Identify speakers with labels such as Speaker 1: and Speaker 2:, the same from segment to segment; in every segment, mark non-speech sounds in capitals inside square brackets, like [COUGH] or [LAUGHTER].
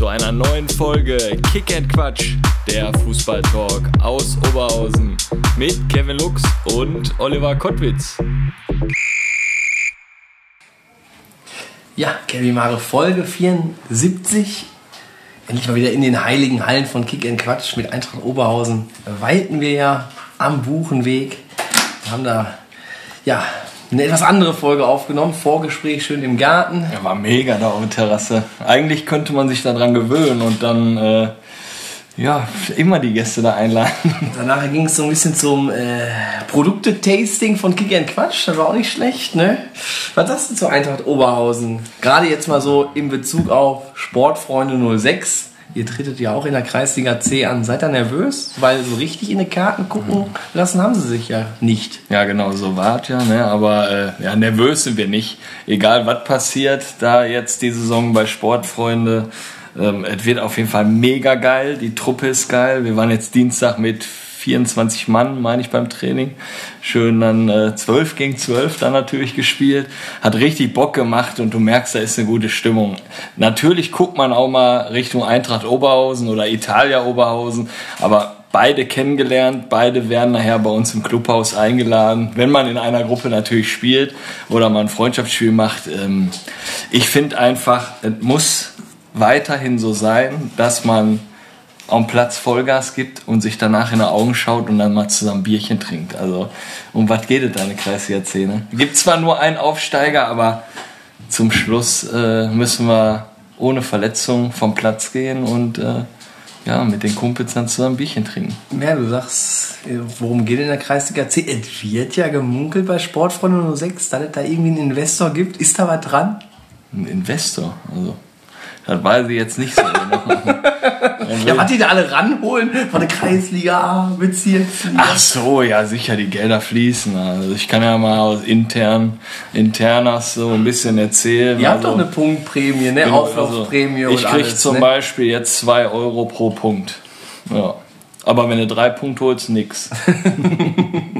Speaker 1: Zu einer neuen Folge Kick and Quatsch, der Fußballtalk aus Oberhausen mit Kevin Lux und Oliver Kottwitz.
Speaker 2: Ja, Kevin Mare, Folge 74. Endlich mal wieder in den heiligen Hallen von Kick and Quatsch mit Eintracht Oberhausen. Weilten wir ja am Buchenweg. Wir haben da, ja, eine etwas andere Folge aufgenommen. Vorgespräch schön im Garten.
Speaker 1: Ja, war mega da auf der Terrasse. Eigentlich könnte man sich daran gewöhnen und dann äh, ja, immer die Gäste da einladen. [LAUGHS]
Speaker 2: Danach ging es so ein bisschen zum äh, Produkte-Tasting von Kick Quatsch. Das war auch nicht schlecht, ne? Was sagst du zu Eintracht Oberhausen? Gerade jetzt mal so in Bezug auf Sportfreunde 06. Ihr tretet ja auch in der Kreisliga C an. Seid ihr nervös? Weil so richtig in die Karten gucken lassen haben sie sich ja nicht.
Speaker 1: Ja, genau, so war es ja, ne? aber äh, ja, nervös sind wir nicht. Egal, was passiert da jetzt die Saison bei Sportfreunde. Ähm, es wird auf jeden Fall mega geil. Die Truppe ist geil. Wir waren jetzt Dienstag mit 24 Mann, meine ich, beim Training. Schön dann äh, 12 gegen 12 dann natürlich gespielt. Hat richtig Bock gemacht und du merkst, da ist eine gute Stimmung. Natürlich guckt man auch mal Richtung Eintracht Oberhausen oder Italia Oberhausen, aber beide kennengelernt, beide werden nachher bei uns im Clubhaus eingeladen, wenn man in einer Gruppe natürlich spielt oder man ein Freundschaftsspiel macht. Ähm, ich finde einfach, es muss weiterhin so sein, dass man am Platz Vollgas gibt und sich danach in die Augen schaut und dann mal zusammen Bierchen trinkt. Also um was geht es deine Kreisliga-Szene? Gibt zwar nur einen Aufsteiger, aber zum Schluss äh, müssen wir ohne Verletzung vom Platz gehen und äh, ja, mit den Kumpels dann zusammen Bierchen trinken.
Speaker 2: Ja, du sagst, äh, worum geht in der Kreisliga C? Es wird ja gemunkelt bei Sportfreunde 06, dass es da irgendwie einen Investor gibt. Ist da was dran?
Speaker 1: Ein Investor, also das weiß ich jetzt nicht so genau. [LAUGHS]
Speaker 2: Ja, was die da alle ranholen von der Kreisliga A, Bezirksliga?
Speaker 1: Ach so, ja, sicher, die Gelder fließen. Also ich kann ja mal aus intern, internas so ein bisschen erzählen.
Speaker 2: Ihr habt
Speaker 1: also,
Speaker 2: doch eine Punktprämie, ne?
Speaker 1: genau,
Speaker 2: Auflaufprämie
Speaker 1: also, Ich
Speaker 2: und
Speaker 1: krieg
Speaker 2: alles,
Speaker 1: zum
Speaker 2: ne?
Speaker 1: Beispiel jetzt 2 Euro pro Punkt. Ja. Aber wenn du drei Punkte holst, nix. [LAUGHS]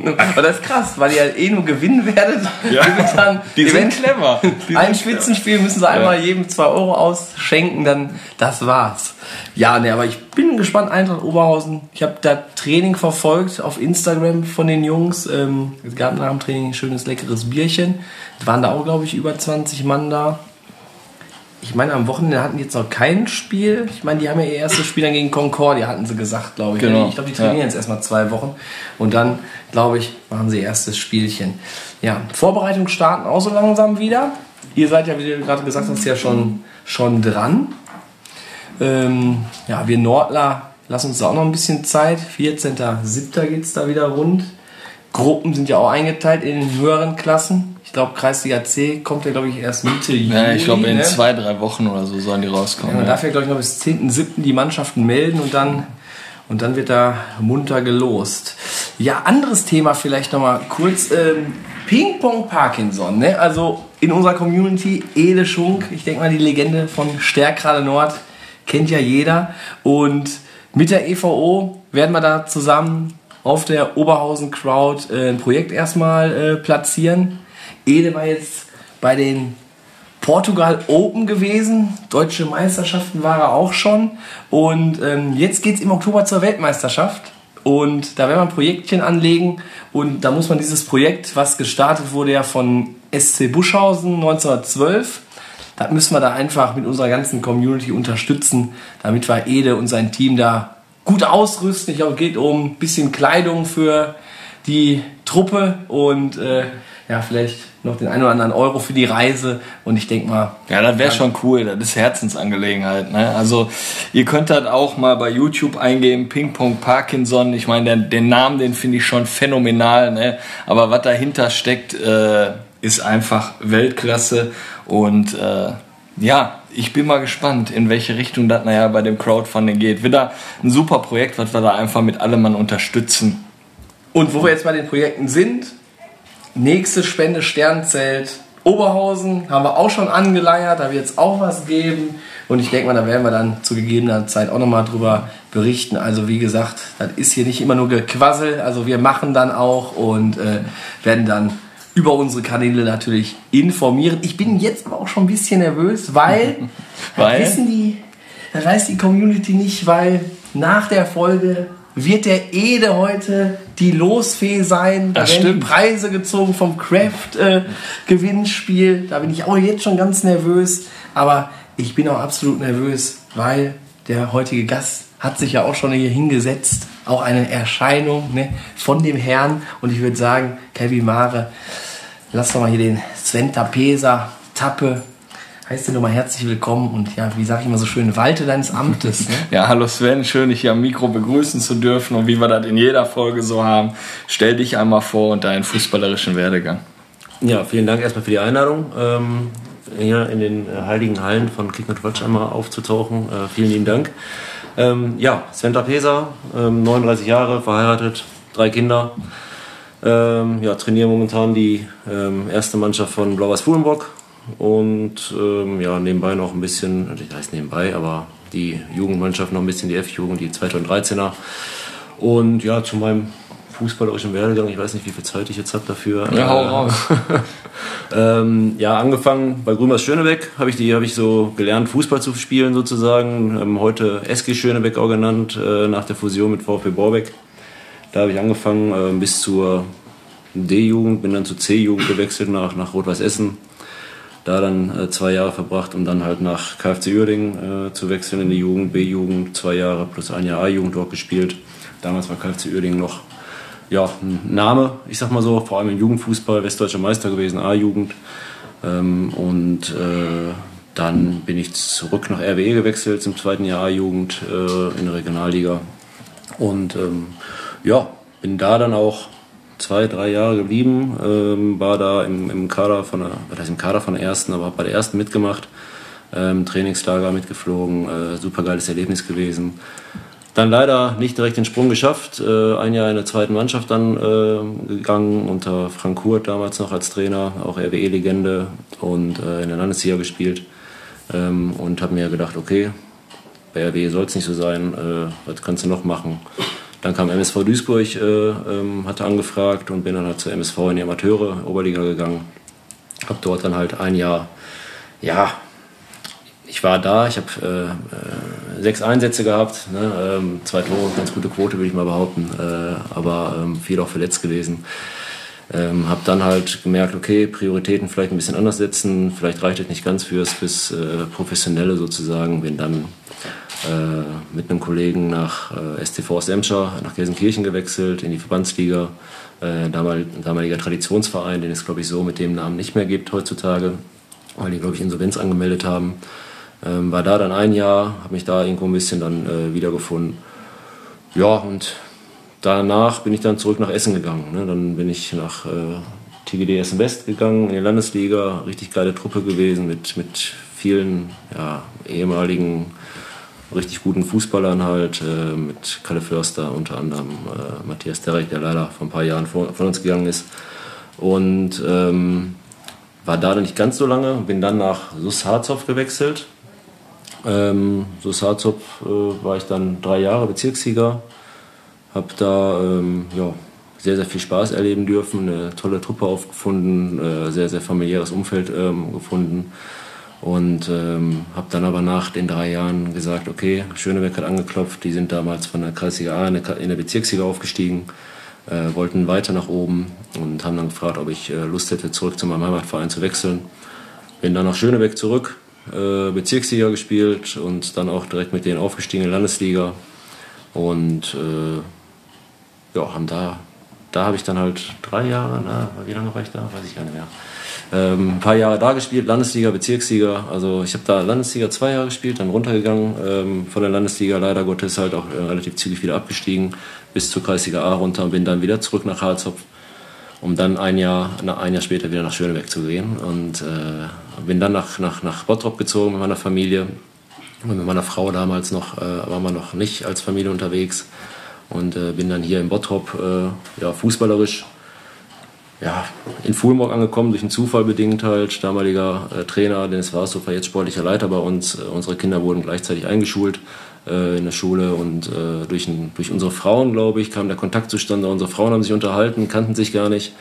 Speaker 2: Aber das ist krass, weil ihr halt eh nur gewinnen werdet. [LAUGHS]
Speaker 1: Ja.
Speaker 2: Dann
Speaker 1: Die sind clever. Die
Speaker 2: Ein
Speaker 1: sind
Speaker 2: Spitzenspiel müssen sie einmal jedem 2 Euro ausschenken, dann das war's. Ja, ne, aber ich bin gespannt, Eintracht Oberhausen. Ich habe da Training verfolgt auf Instagram von den Jungs. Ähm, es gab nach dem Training ein schönes, leckeres Bierchen. Es waren da auch, glaube ich, über 20 Mann da. Ich meine, am Wochenende hatten die jetzt noch kein Spiel. Ich meine, die haben ja ihr erstes Spiel dann gegen Concordia, hatten sie gesagt, glaube ich.
Speaker 1: Genau.
Speaker 2: Ich glaube, die trainieren
Speaker 1: Ja.
Speaker 2: jetzt erstmal zwei Wochen. Und dann, glaube ich, machen sie ihr erstes Spielchen. Ja, Vorbereitungen starten auch so langsam wieder. Ihr seid ja, wie du gerade gesagt hast, ja schon, schon dran. Ähm, ja, wir Nordler lassen uns da auch noch ein bisschen Zeit. 14.07. geht es da wieder rund. Gruppen sind ja auch eingeteilt in den höheren Klassen. Ich glaube, Kreisliga C kommt ja, glaube ich, erst Mitte Juli.
Speaker 1: Ja, ich glaube, in
Speaker 2: ne?
Speaker 1: zwei, drei Wochen oder so sollen die
Speaker 2: Ja,
Speaker 1: rauskommen.
Speaker 2: man
Speaker 1: Ja,
Speaker 2: darf ja, glaube ich, noch bis 10.7. die Mannschaften melden und dann, und dann wird da munter gelost. Ja, anderes Thema vielleicht nochmal kurz. Ähm, Ping-Pong Parkinson, ne? Also in unserer Community, Ede Schunk, ich denke mal, die Legende von Stärkrade Nord kennt ja jeder. Und mit der EVO werden wir da zusammen auf der Oberhausen Crowd äh, ein Projekt erstmal äh, platzieren. Ede war jetzt bei den Portugal Open gewesen. Deutsche Meisterschaften war er auch schon. Und ähm, jetzt geht es im Oktober zur Weltmeisterschaft. Und da werden wir ein Projektchen anlegen. Und da muss man dieses Projekt, was gestartet wurde ja von SC Buschhausen 1912, das müssen wir da einfach mit unserer ganzen Community unterstützen, damit wir Ede und sein Team da gut ausrüsten. Ich glaube, es geht um ein bisschen Kleidung für die Truppe und äh, ja, vielleicht noch den einen oder anderen Euro für die Reise. Und ich denke mal,
Speaker 1: Ja, das wäre schon cool. Das ist Herzensangelegenheit. Ne? Also ihr könnt das auch mal bei YouTube eingeben, Ping Pong Parkinson. Ich meine, den, den Namen, den finde ich schon phänomenal. Ne? Aber was dahinter steckt, äh, ist einfach Weltklasse. Und äh, ja, ich bin mal gespannt, in welche Richtung das nachher bei dem Crowdfunding geht. Wieder ein super Projekt, was wir da einfach mit allem unterstützen.
Speaker 2: Und wo wir jetzt bei den Projekten sind, nächste Spende Sternzelt Oberhausen haben wir auch schon angeleiert, da wird es auch was geben. Und ich denke mal, da werden wir dann zu gegebener Zeit auch nochmal drüber berichten. Also wie gesagt, das ist hier nicht immer nur Gequassel. Also wir machen dann auch und äh, werden dann über unsere Kanäle natürlich informieren. Ich bin jetzt aber auch schon ein bisschen nervös, weil, [LAUGHS]
Speaker 1: Weil?
Speaker 2: Das wissen die, das weiß die Community nicht, weil nach der Folge wird der Ede heute die Losfee sein. Da
Speaker 1: Das
Speaker 2: werden
Speaker 1: stimmt.
Speaker 2: die Preise gezogen vom Craft äh. Da bin ich auch jetzt schon ganz nervös. Aber ich bin auch absolut nervös, weil der heutige Gast hat sich ja auch schon hier hingesetzt. Auch eine Erscheinung ne, von dem Herrn. Und ich würde sagen, Kevin Mare, lass doch mal hier den Sven Tapesa, Tappe. Heißt dir nochmal herzlich willkommen und ja, wie sage ich immer so schön, walte deines Amtes. Ne? [LAUGHS]
Speaker 1: Ja, hallo Sven, schön dich hier am Mikro begrüßen zu dürfen und wie wir das in jeder Folge so haben. Stell dich einmal vor und deinen fußballerischen Werdegang.
Speaker 3: Ja, vielen Dank erstmal für die Einladung, ähm, hier in den äh, heiligen Hallen von Kick und Quatsch einmal aufzutauchen. Äh, vielen lieben Dank. Ähm, ja, Sven Tapesa, ähm, 39 Jahre, verheiratet, drei Kinder. Ähm, ja, trainiere momentan die ähm, erste Mannschaft von Blau-Weiß Fuhlenbock und ähm, ja, nebenbei noch ein bisschen, das heißt nebenbei, aber die Jugendmannschaft noch ein bisschen, die F-Jugend, die 2013er. Und ja, zu meinem fußballerischen Werdegang, ich weiß nicht, wie viel Zeit ich jetzt habe dafür.
Speaker 1: Ja, hau
Speaker 3: Äh,
Speaker 1: raus. [LAUGHS]
Speaker 3: ähm, ja, angefangen bei Grünweiß Schönebeck habe ich die habe ich so gelernt Fußball zu spielen sozusagen. Ähm, heute SG Schönebeck auch genannt äh, nach der Fusion mit VfB Borbeck. Da habe ich angefangen äh, bis zur D-Jugend, bin dann zur C-Jugend gewechselt nach nach Rot-Weiß Essen. Da dann äh, zwei Jahre verbracht, um dann halt nach KfC Uerdingen äh, zu wechseln in die Jugend, B-Jugend, zwei Jahre plus ein Jahr A-Jugend dort gespielt. Damals war KfC Uerdingen noch ja, ein Name, ich sag mal so, vor allem im Jugendfußball, westdeutscher Meister gewesen, A-Jugend. Ähm, und äh, dann bin ich zurück nach RWE gewechselt zum zweiten Jahr A-Jugend äh, in der Regionalliga. Und ähm, ja, bin da dann auch zwei, drei Jahre geblieben, ähm, war da im, im Kader von der, was heißt im Kader von der ersten, aber habe bei der ersten mitgemacht, ähm, Trainingslager mitgeflogen, äh, super geiles Erlebnis gewesen. Dann leider nicht direkt den Sprung geschafft. Äh, ein Jahr in der zweiten Mannschaft dann äh, gegangen, unter Frank Hurt damals noch als Trainer, auch RWE-Legende und äh, in der Landesliga gespielt. Ähm, und habe mir gedacht, okay, bei RWE soll es nicht so sein, äh, was kannst du noch machen? Dann kam MSV Duisburg, äh, ähm, hatte angefragt und bin dann halt zur MSV in die Amateure, Oberliga gegangen. Habe dort dann halt ein Jahr, ja, ich war da, ich habe äh, äh, sechs Einsätze gehabt, ne, ähm, zwei Tore, ganz gute Quote würde ich mal behaupten, äh, aber ähm, viel auch verletzt gewesen. Ähm, habe dann halt gemerkt, okay, Prioritäten vielleicht ein bisschen anders setzen, vielleicht reicht es nicht ganz fürs bis äh, Professionelle sozusagen. Bin dann äh, mit einem Kollegen nach äh, STV aus Emscher, nach Gelsenkirchen gewechselt, in die Verbandsliga. Äh, damal, damaliger Traditionsverein, den es glaube ich so mit dem Namen nicht mehr gibt heutzutage, weil die glaube ich Insolvenz angemeldet haben. Ähm, war da dann ein Jahr, habe mich da irgendwo ein bisschen dann äh, wiedergefunden. Ja, und danach bin ich dann zurück nach Essen gegangen. Ne? Dann bin ich nach äh, TGD Essen West gegangen, in die Landesliga. Richtig geile Truppe gewesen mit, mit vielen ja, ehemaligen, richtig guten Fußballern halt. Äh, mit Kalle Förster unter anderem, äh, Matthias Derek, der leider vor ein paar Jahren vor, von uns gegangen ist. Und ähm, war da nicht ganz so lange, bin dann nach Sus Harzopf gewechselt. Ähm, Sus Harzopf äh, war ich dann drei Jahre Bezirkssieger. Habe da ähm, ja, sehr, sehr viel Spaß erleben dürfen, eine tolle Truppe aufgefunden, äh, sehr, sehr familiäres Umfeld ähm, gefunden. Und ähm, habe dann aber nach den drei Jahren gesagt, okay, Schöneberg hat angeklopft, die sind damals von der Kreisliga A in der, in der Bezirksliga aufgestiegen, äh, wollten weiter nach oben und haben dann gefragt, ob ich äh, Lust hätte, zurück zu meinem Heimatverein zu wechseln. Bin dann nach Schöneberg zurück, äh, Bezirksliga gespielt und dann auch direkt mit denen aufgestiegen in Landesliga. Und äh, ja, haben da, da habe ich dann halt drei Jahre, na, wie lange war ich da? Weiß ich gar nicht mehr. Ähm, ein paar Jahre da gespielt, Landesliga, Bezirksliga. Also ich habe da Landesliga zwei Jahre gespielt, dann runtergegangen ähm, von der Landesliga, leider Gottes halt auch äh, relativ zügig wieder abgestiegen bis zur Kreisliga A runter und bin dann wieder zurück nach Harzopf, um dann ein Jahr, ein Jahr später wieder nach Schöneberg zu gehen. Und äh, bin dann nach, nach, nach Bottrop gezogen mit meiner Familie. Und mit meiner Frau damals noch, äh, waren wir noch nicht als Familie unterwegs. Und äh, bin dann hier in Bottrop äh, ja, fußballerisch ja, in Fulmorg angekommen, durch einen Zufall bedingt halt. Damaliger äh, Trainer, Dennis Warsthofer, jetzt sportlicher Leiter bei uns. Äh, unsere Kinder wurden gleichzeitig eingeschult äh, in der Schule und äh, durch, ein, durch unsere Frauen, glaube ich, kam der Kontakt zustande. Unsere Frauen haben sich unterhalten, kannten sich gar nicht.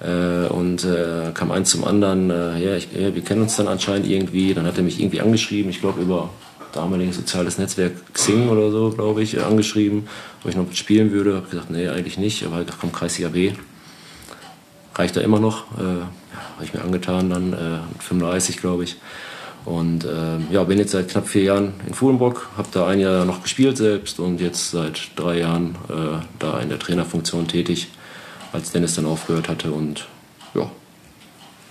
Speaker 3: Äh, und äh, kam eins zum anderen, ja, ich, ja, wir kennen uns dann anscheinend irgendwie. Dann hat er mich irgendwie angeschrieben, ich glaube über damaliges soziales Netzwerk Xing oder so, glaube ich, angeschrieben, ob ich noch spielen würde. Habe gesagt, nee, eigentlich nicht. Aber ich dachte, komm, Kreisliga B reicht da immer noch. Äh, Habe ich mir angetan, dann äh, mit 35, glaube ich. Und äh, ja, bin jetzt seit knapp vier Jahren in Fuhlenbrock, habe da ein Jahr noch gespielt selbst und jetzt seit drei Jahren äh, da in der Trainerfunktion tätig, als Dennis dann aufgehört hatte. Und ja,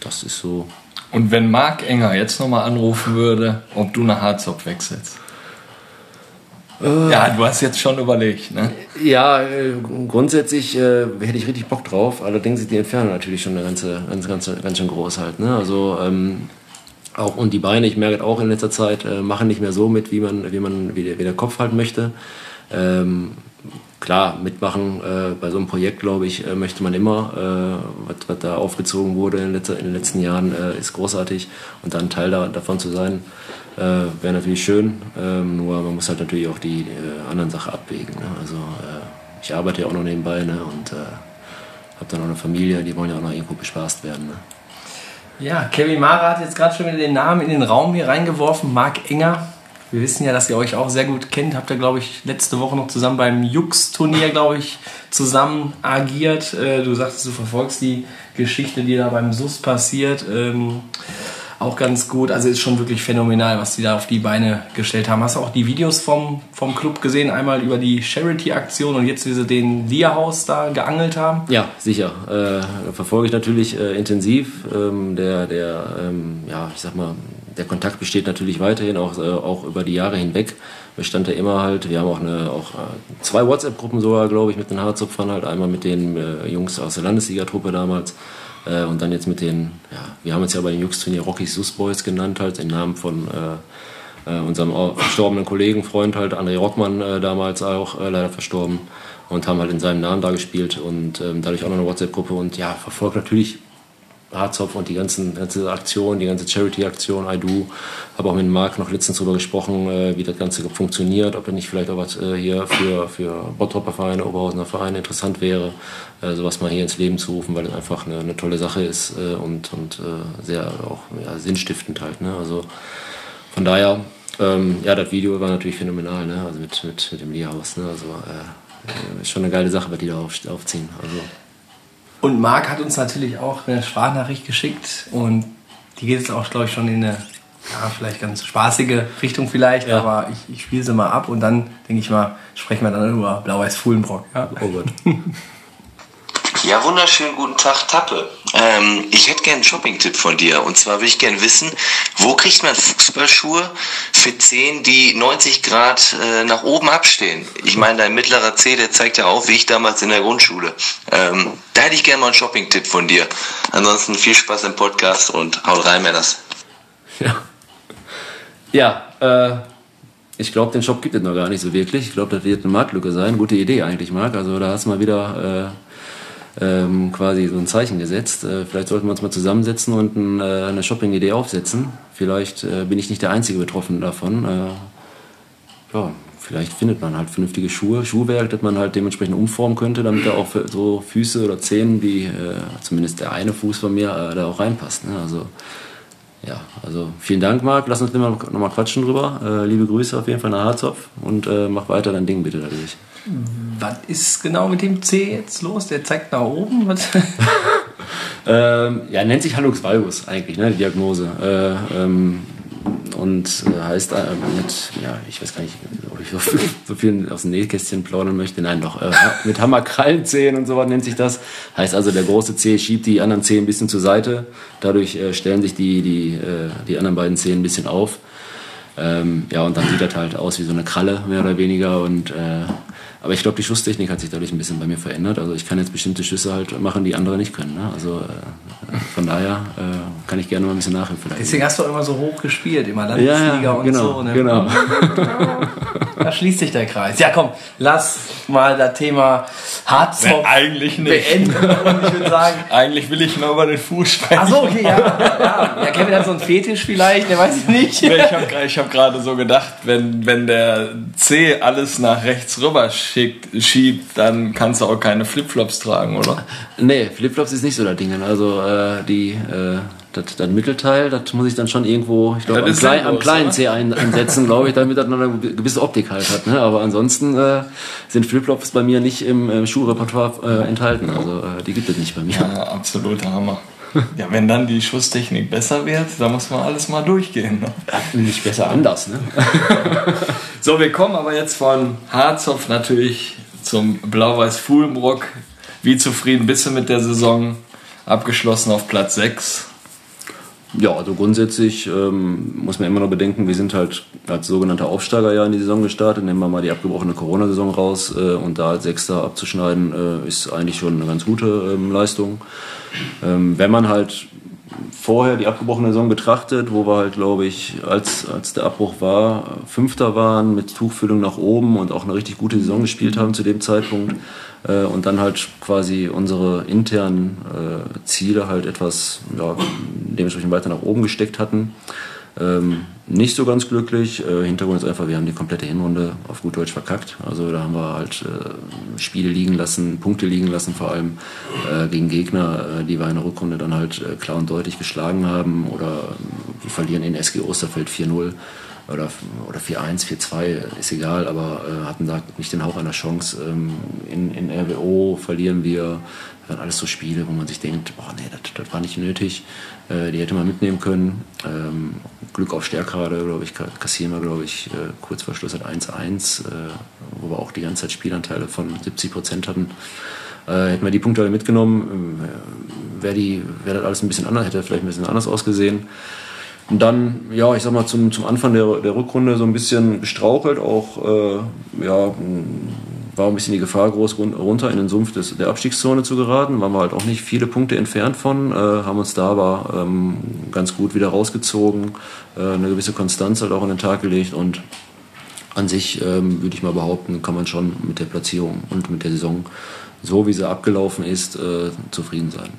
Speaker 3: das ist so.
Speaker 1: Und wenn Marc Enger jetzt nochmal anrufen würde, ob du nach Harzop wechselst? Ja, du hast jetzt schon überlegt, ne?
Speaker 3: Ja, äh, grundsätzlich äh, hätte ich richtig Bock drauf. Allerdings ist die Entfernung natürlich schon eine ganze, ganz, ganz, ganz schön groß halt. Ne? Also ähm, auch und die Beine, ich merke auch in letzter Zeit, äh, machen nicht mehr so mit, wie man, wie man, wie der, wie der Kopf halt möchte. Ähm, klar, mitmachen äh, bei so einem Projekt, glaube ich, äh, möchte man immer. Äh, was, was, da aufgezogen wurde in, letzter, in den letzten Jahren, äh, ist großartig. Und dann Teil da, davon zu sein, äh, wäre natürlich schön, ähm, nur man muss halt natürlich auch die äh, anderen Sachen abwägen. Ne? Also äh, ich arbeite ja auch noch nebenbei ne? und äh, habe dann auch eine Familie, die wollen ja auch noch irgendwo bespaßt werden. Ne?
Speaker 2: Ja, Kevin Mara hat jetzt gerade schon wieder den Namen in den Raum hier reingeworfen, Marc Enger. Wir wissen ja, dass ihr euch auch sehr gut kennt. Habt ihr, glaube ich, letzte Woche noch zusammen beim Jux-Turnier, glaube ich, zusammen agiert. Äh, du sagtest, du verfolgst die Geschichte, die da beim SUS passiert. Ähm, auch ganz gut. Also ist schon wirklich phänomenal, was die da auf die Beine gestellt haben. Hast du auch die Videos vom, vom Club gesehen? Einmal über die Charity-Aktion und jetzt, wie sie den Lierhaus da geangelt haben?
Speaker 3: Ja, sicher. Äh, verfolge ich natürlich äh, intensiv. Ähm, der, der, ähm, ja, ich sag mal, der Kontakt besteht natürlich weiterhin, auch, äh, auch über die Jahre hinweg. Wir stand da immer halt, wir haben auch, eine, auch äh, zwei WhatsApp-Gruppen sogar, glaube ich, mit den Harzopfern halt. Einmal mit den äh, Jungs aus der Landesliga-Truppe damals äh, und dann jetzt mit den, ja, wir haben uns ja bei den Jux-Turnier Rocky Sus Boys genannt, halt im Namen von äh, äh, unserem verstorbenen Kollegen, Freund halt, André Rockmann äh, damals auch äh, leider verstorben und haben halt in seinem Namen da gespielt und ähm, dadurch auch noch eine WhatsApp-Gruppe und ja, verfolgt natürlich Harzopf und die ganzen, ganze Aktion, die ganze Charity-Aktion, I Do. Habe auch mit Marc noch letztens darüber gesprochen, äh, wie das Ganze funktioniert, ob da nicht vielleicht auch was äh, hier für, für Bottropper Vereine, Oberhausener Vereine interessant wäre, äh, sowas mal hier ins Leben zu rufen, weil es einfach eine, eine, tolle Sache ist äh, und, und äh, sehr auch ja, sinnstiftend halt. Ne? Also von daher, ähm, ja, das Video war natürlich phänomenal, ne? also mit, mit, mit dem Lehrhaus. Ne? Also äh, schon eine geile Sache, was die da auf, aufziehen. Also,
Speaker 2: und Marc hat uns natürlich auch eine Sprachnachricht geschickt und die geht jetzt auch, glaube ich, schon in eine ja, vielleicht ganz spaßige Richtung vielleicht, ja. aber ich, ich spiele sie mal ab und dann denke ich mal, sprechen wir dann über Blau-Weiß-Fuhlenbrock. Ja. Oh Gott. [LAUGHS]
Speaker 4: Ja, wunderschönen guten Tag, Tappe. Ähm, ich hätte gerne einen Shopping-Tipp von dir. Und zwar würde ich gerne wissen, wo kriegt man Fußballschuhe für 10, die 90 Grad äh, nach oben abstehen? Ich meine, dein mittlerer C, der zeigt ja auch, wie ich damals in der Grundschule. Ähm, da hätte ich gerne mal einen Shopping-Tipp von dir. Ansonsten viel Spaß im Podcast und haut rein, das.
Speaker 3: Ja. Ja, äh, ich glaube, den Shop gibt es noch gar nicht so wirklich. Ich glaube, das wird eine Marktlücke sein. Gute Idee eigentlich, Marc. Also da hast du mal wieder... Äh, ähm, quasi so ein Zeichen gesetzt. Äh, vielleicht sollten wir uns mal zusammensetzen und ein, äh, eine Shopping-Idee aufsetzen. Vielleicht äh, bin ich nicht der einzige Betroffene davon. Äh, ja, vielleicht findet man halt vernünftige Schuhe, Schuhwerk, das man halt dementsprechend umformen könnte, damit da auch so Füße oder Zehen wie äh, zumindest der eine Fuß von mir äh, da auch reinpasst. Ne? Also ja, also vielen Dank, Marc. Lass uns nochmal noch mal quatschen drüber. liebe Grüße auf jeden Fall nach Harzopf und mach weiter dein Ding bitte dadurch.
Speaker 2: Was ist genau mit dem C jetzt los? Der zeigt nach oben? [LAUGHS]
Speaker 3: ähm, ja, nennt sich Hallux valgus eigentlich, ne, die Diagnose. Äh, ähm, und äh, heißt äh, mit, ja, ich weiß gar nicht, ob ich so, so viel aus dem Nähkästchen plaudern möchte. Nein, doch, äh, mit Hammerkrallenzehen und sowas nennt sich das. Heißt also, der große Zeh schiebt die anderen Zehen ein bisschen zur Seite. Dadurch äh, stellen sich die, die, äh, die anderen beiden Zehen ein bisschen auf. Ähm, ja, und dann sieht das halt aus wie so eine Kralle, mehr oder weniger. Und äh, aber ich glaube, die Schusstechnik hat sich dadurch ein bisschen bei mir verändert. Also ich kann jetzt bestimmte Schüsse halt machen, die andere nicht können. Ne? Also äh, Von daher äh, kann ich gerne mal ein bisschen nachhelfen. Vielleicht.
Speaker 2: Deswegen hast du auch immer so hoch gespielt, immer
Speaker 3: ja,
Speaker 2: Landesliga
Speaker 3: ja,
Speaker 2: und
Speaker 3: genau,
Speaker 2: so. Ne?
Speaker 3: genau. [LAUGHS]
Speaker 2: Da schließt sich der Kreis. Ja, komm, lass mal das Thema Hardstop
Speaker 1: Eigentlich nicht.
Speaker 2: beenden. Und ich würde sagen, [LAUGHS]
Speaker 1: Eigentlich will ich nur über den Fuß sprechen.
Speaker 2: ach so, okay, ja, ja. Ja, Kevin hat so einen Fetisch vielleicht, der weiß ich nicht.
Speaker 1: Nee, Ich habe ich hab gerade so gedacht, wenn, wenn der C alles nach rechts rüber schickt, schiebt, dann kannst du auch keine Flipflops tragen, oder?
Speaker 3: Nee, Flipflops ist nicht so das Ding. Also äh, die, äh, das, das Mittelteil, das muss ich dann schon irgendwo, ich glaube, am, klein, am kleinen? C ein, einsetzen, glaube ich, damit das eine gewisse Optik halt hat. Ne? Aber ansonsten äh, sind Flipflops bei mir nicht im, im Schuhrepertoire äh, enthalten. Also äh, die gibt es nicht bei mir.
Speaker 1: Ja, absoluter Hammer. Ja, wenn dann die Schusstechnik besser wird, dann muss man alles mal durchgehen. Ne?
Speaker 3: Nicht besser anders, ne? [LAUGHS]
Speaker 1: So, wir kommen aber jetzt von Harzopf natürlich zum Blau-Weiß Fuhlenbrock. Wie zufrieden bist du mit der Saison? Abgeschlossen auf Platz 6.
Speaker 3: Ja, also grundsätzlich ähm, muss man immer noch bedenken, wir sind halt als sogenannter Aufsteiger ja in die Saison gestartet. Nehmen wir mal die abgebrochene Corona-Saison raus äh, und da als Sechster abzuschneiden, äh, ist eigentlich schon eine ganz gute ähm, Leistung. Ähm, wenn man halt vorher die abgebrochene Saison betrachtet, wo wir halt, glaube ich, als, als der Abbruch war, Fünfter waren mit Tuchfüllung nach oben und auch eine richtig gute Saison gespielt haben zu dem Zeitpunkt äh, und dann halt quasi unsere internen äh, Ziele halt etwas ja, dementsprechend weiter nach oben gesteckt hatten. Ähm, nicht so ganz glücklich. Äh, Hintergrund ist einfach, wir haben die komplette Hinrunde auf gut Deutsch verkackt. Also da haben wir halt äh, Spiele liegen lassen, Punkte liegen lassen, vor allem äh, gegen Gegner, äh, die wir in der Rückrunde dann halt äh, klar und deutlich geschlagen haben. Oder äh, wir verlieren in SG Osterfeld 4-0 oder, oder 4-1, 4-2, ist egal, aber äh, hatten da nicht den Hauch einer Chance. Ähm, in, in RWO verlieren wir. Waren alles so Spiele, wo man sich denkt, boah, nee, das, das war nicht nötig. Äh, die hätte man mitnehmen können. Ähm, Glück auf Stärkrade, glaube ich, kassieren wir, glaube ich, äh, kurz vor Schluss hat 1-1, äh, wo wir auch die ganze Zeit Spielanteile von 70 Prozent hatten. Äh, hätten wir die Punkte alle mitgenommen, äh, wäre wär das alles ein bisschen anders, hätte vielleicht ein bisschen anders ausgesehen. Und dann, ja, ich sag mal, zum, zum Anfang der, der Rückrunde so ein bisschen gestrauchelt, auch, äh, ja, war ein bisschen die Gefahr groß, run- runter in den Sumpf des, der Abstiegszone zu geraten. Waren wir halt auch nicht viele Punkte entfernt von, äh, haben uns da aber ähm, ganz gut wieder rausgezogen, äh, eine gewisse Konstanz halt auch an den Tag gelegt und an sich ähm, würde ich mal behaupten, kann man schon mit der Platzierung und mit der Saison, so wie sie abgelaufen ist, äh, zufrieden sein.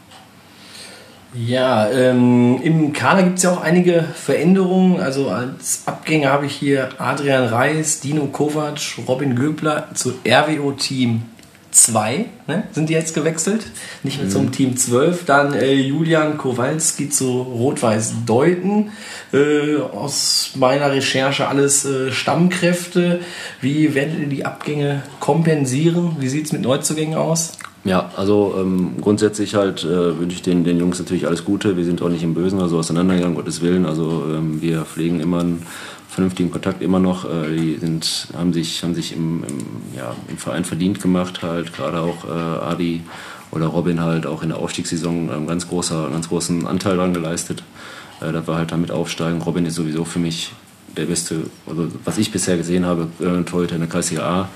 Speaker 2: Ja, ähm, im Kader gibt es ja auch einige Veränderungen. Also als Abgänger habe ich hier Adrian Reis, Dino Kovac, Robin Göbler zu RWO Team 2. Ne? Sind die jetzt gewechselt? Nicht mehr zum Team 12. Dann äh, Julian Kowalski zu Rot-Weiß Deuten. Äh, aus meiner Recherche alles äh, Stammkräfte. Wie werdet ihr die Abgänge kompensieren? Wie sieht es mit Neuzugängen aus?
Speaker 3: Ja, also ähm, grundsätzlich halt äh, wünsche ich den, den Jungs natürlich alles Gute. Wir sind auch nicht im Bösen oder so auseinandergegangen, Gottes Willen. Also ähm, wir pflegen immer einen vernünftigen Kontakt immer noch. Äh, die sind, haben sich, haben sich im, im, ja, im Verein verdient gemacht, halt gerade auch äh, Adi oder Robin halt auch in der Aufstiegssaison einen ganz, großer, ganz großen Anteil daran geleistet, äh, dass wir halt damit aufsteigen. Robin ist sowieso für mich der beste, also was ich bisher gesehen habe, äh, Torhüter in der Kreisliga A.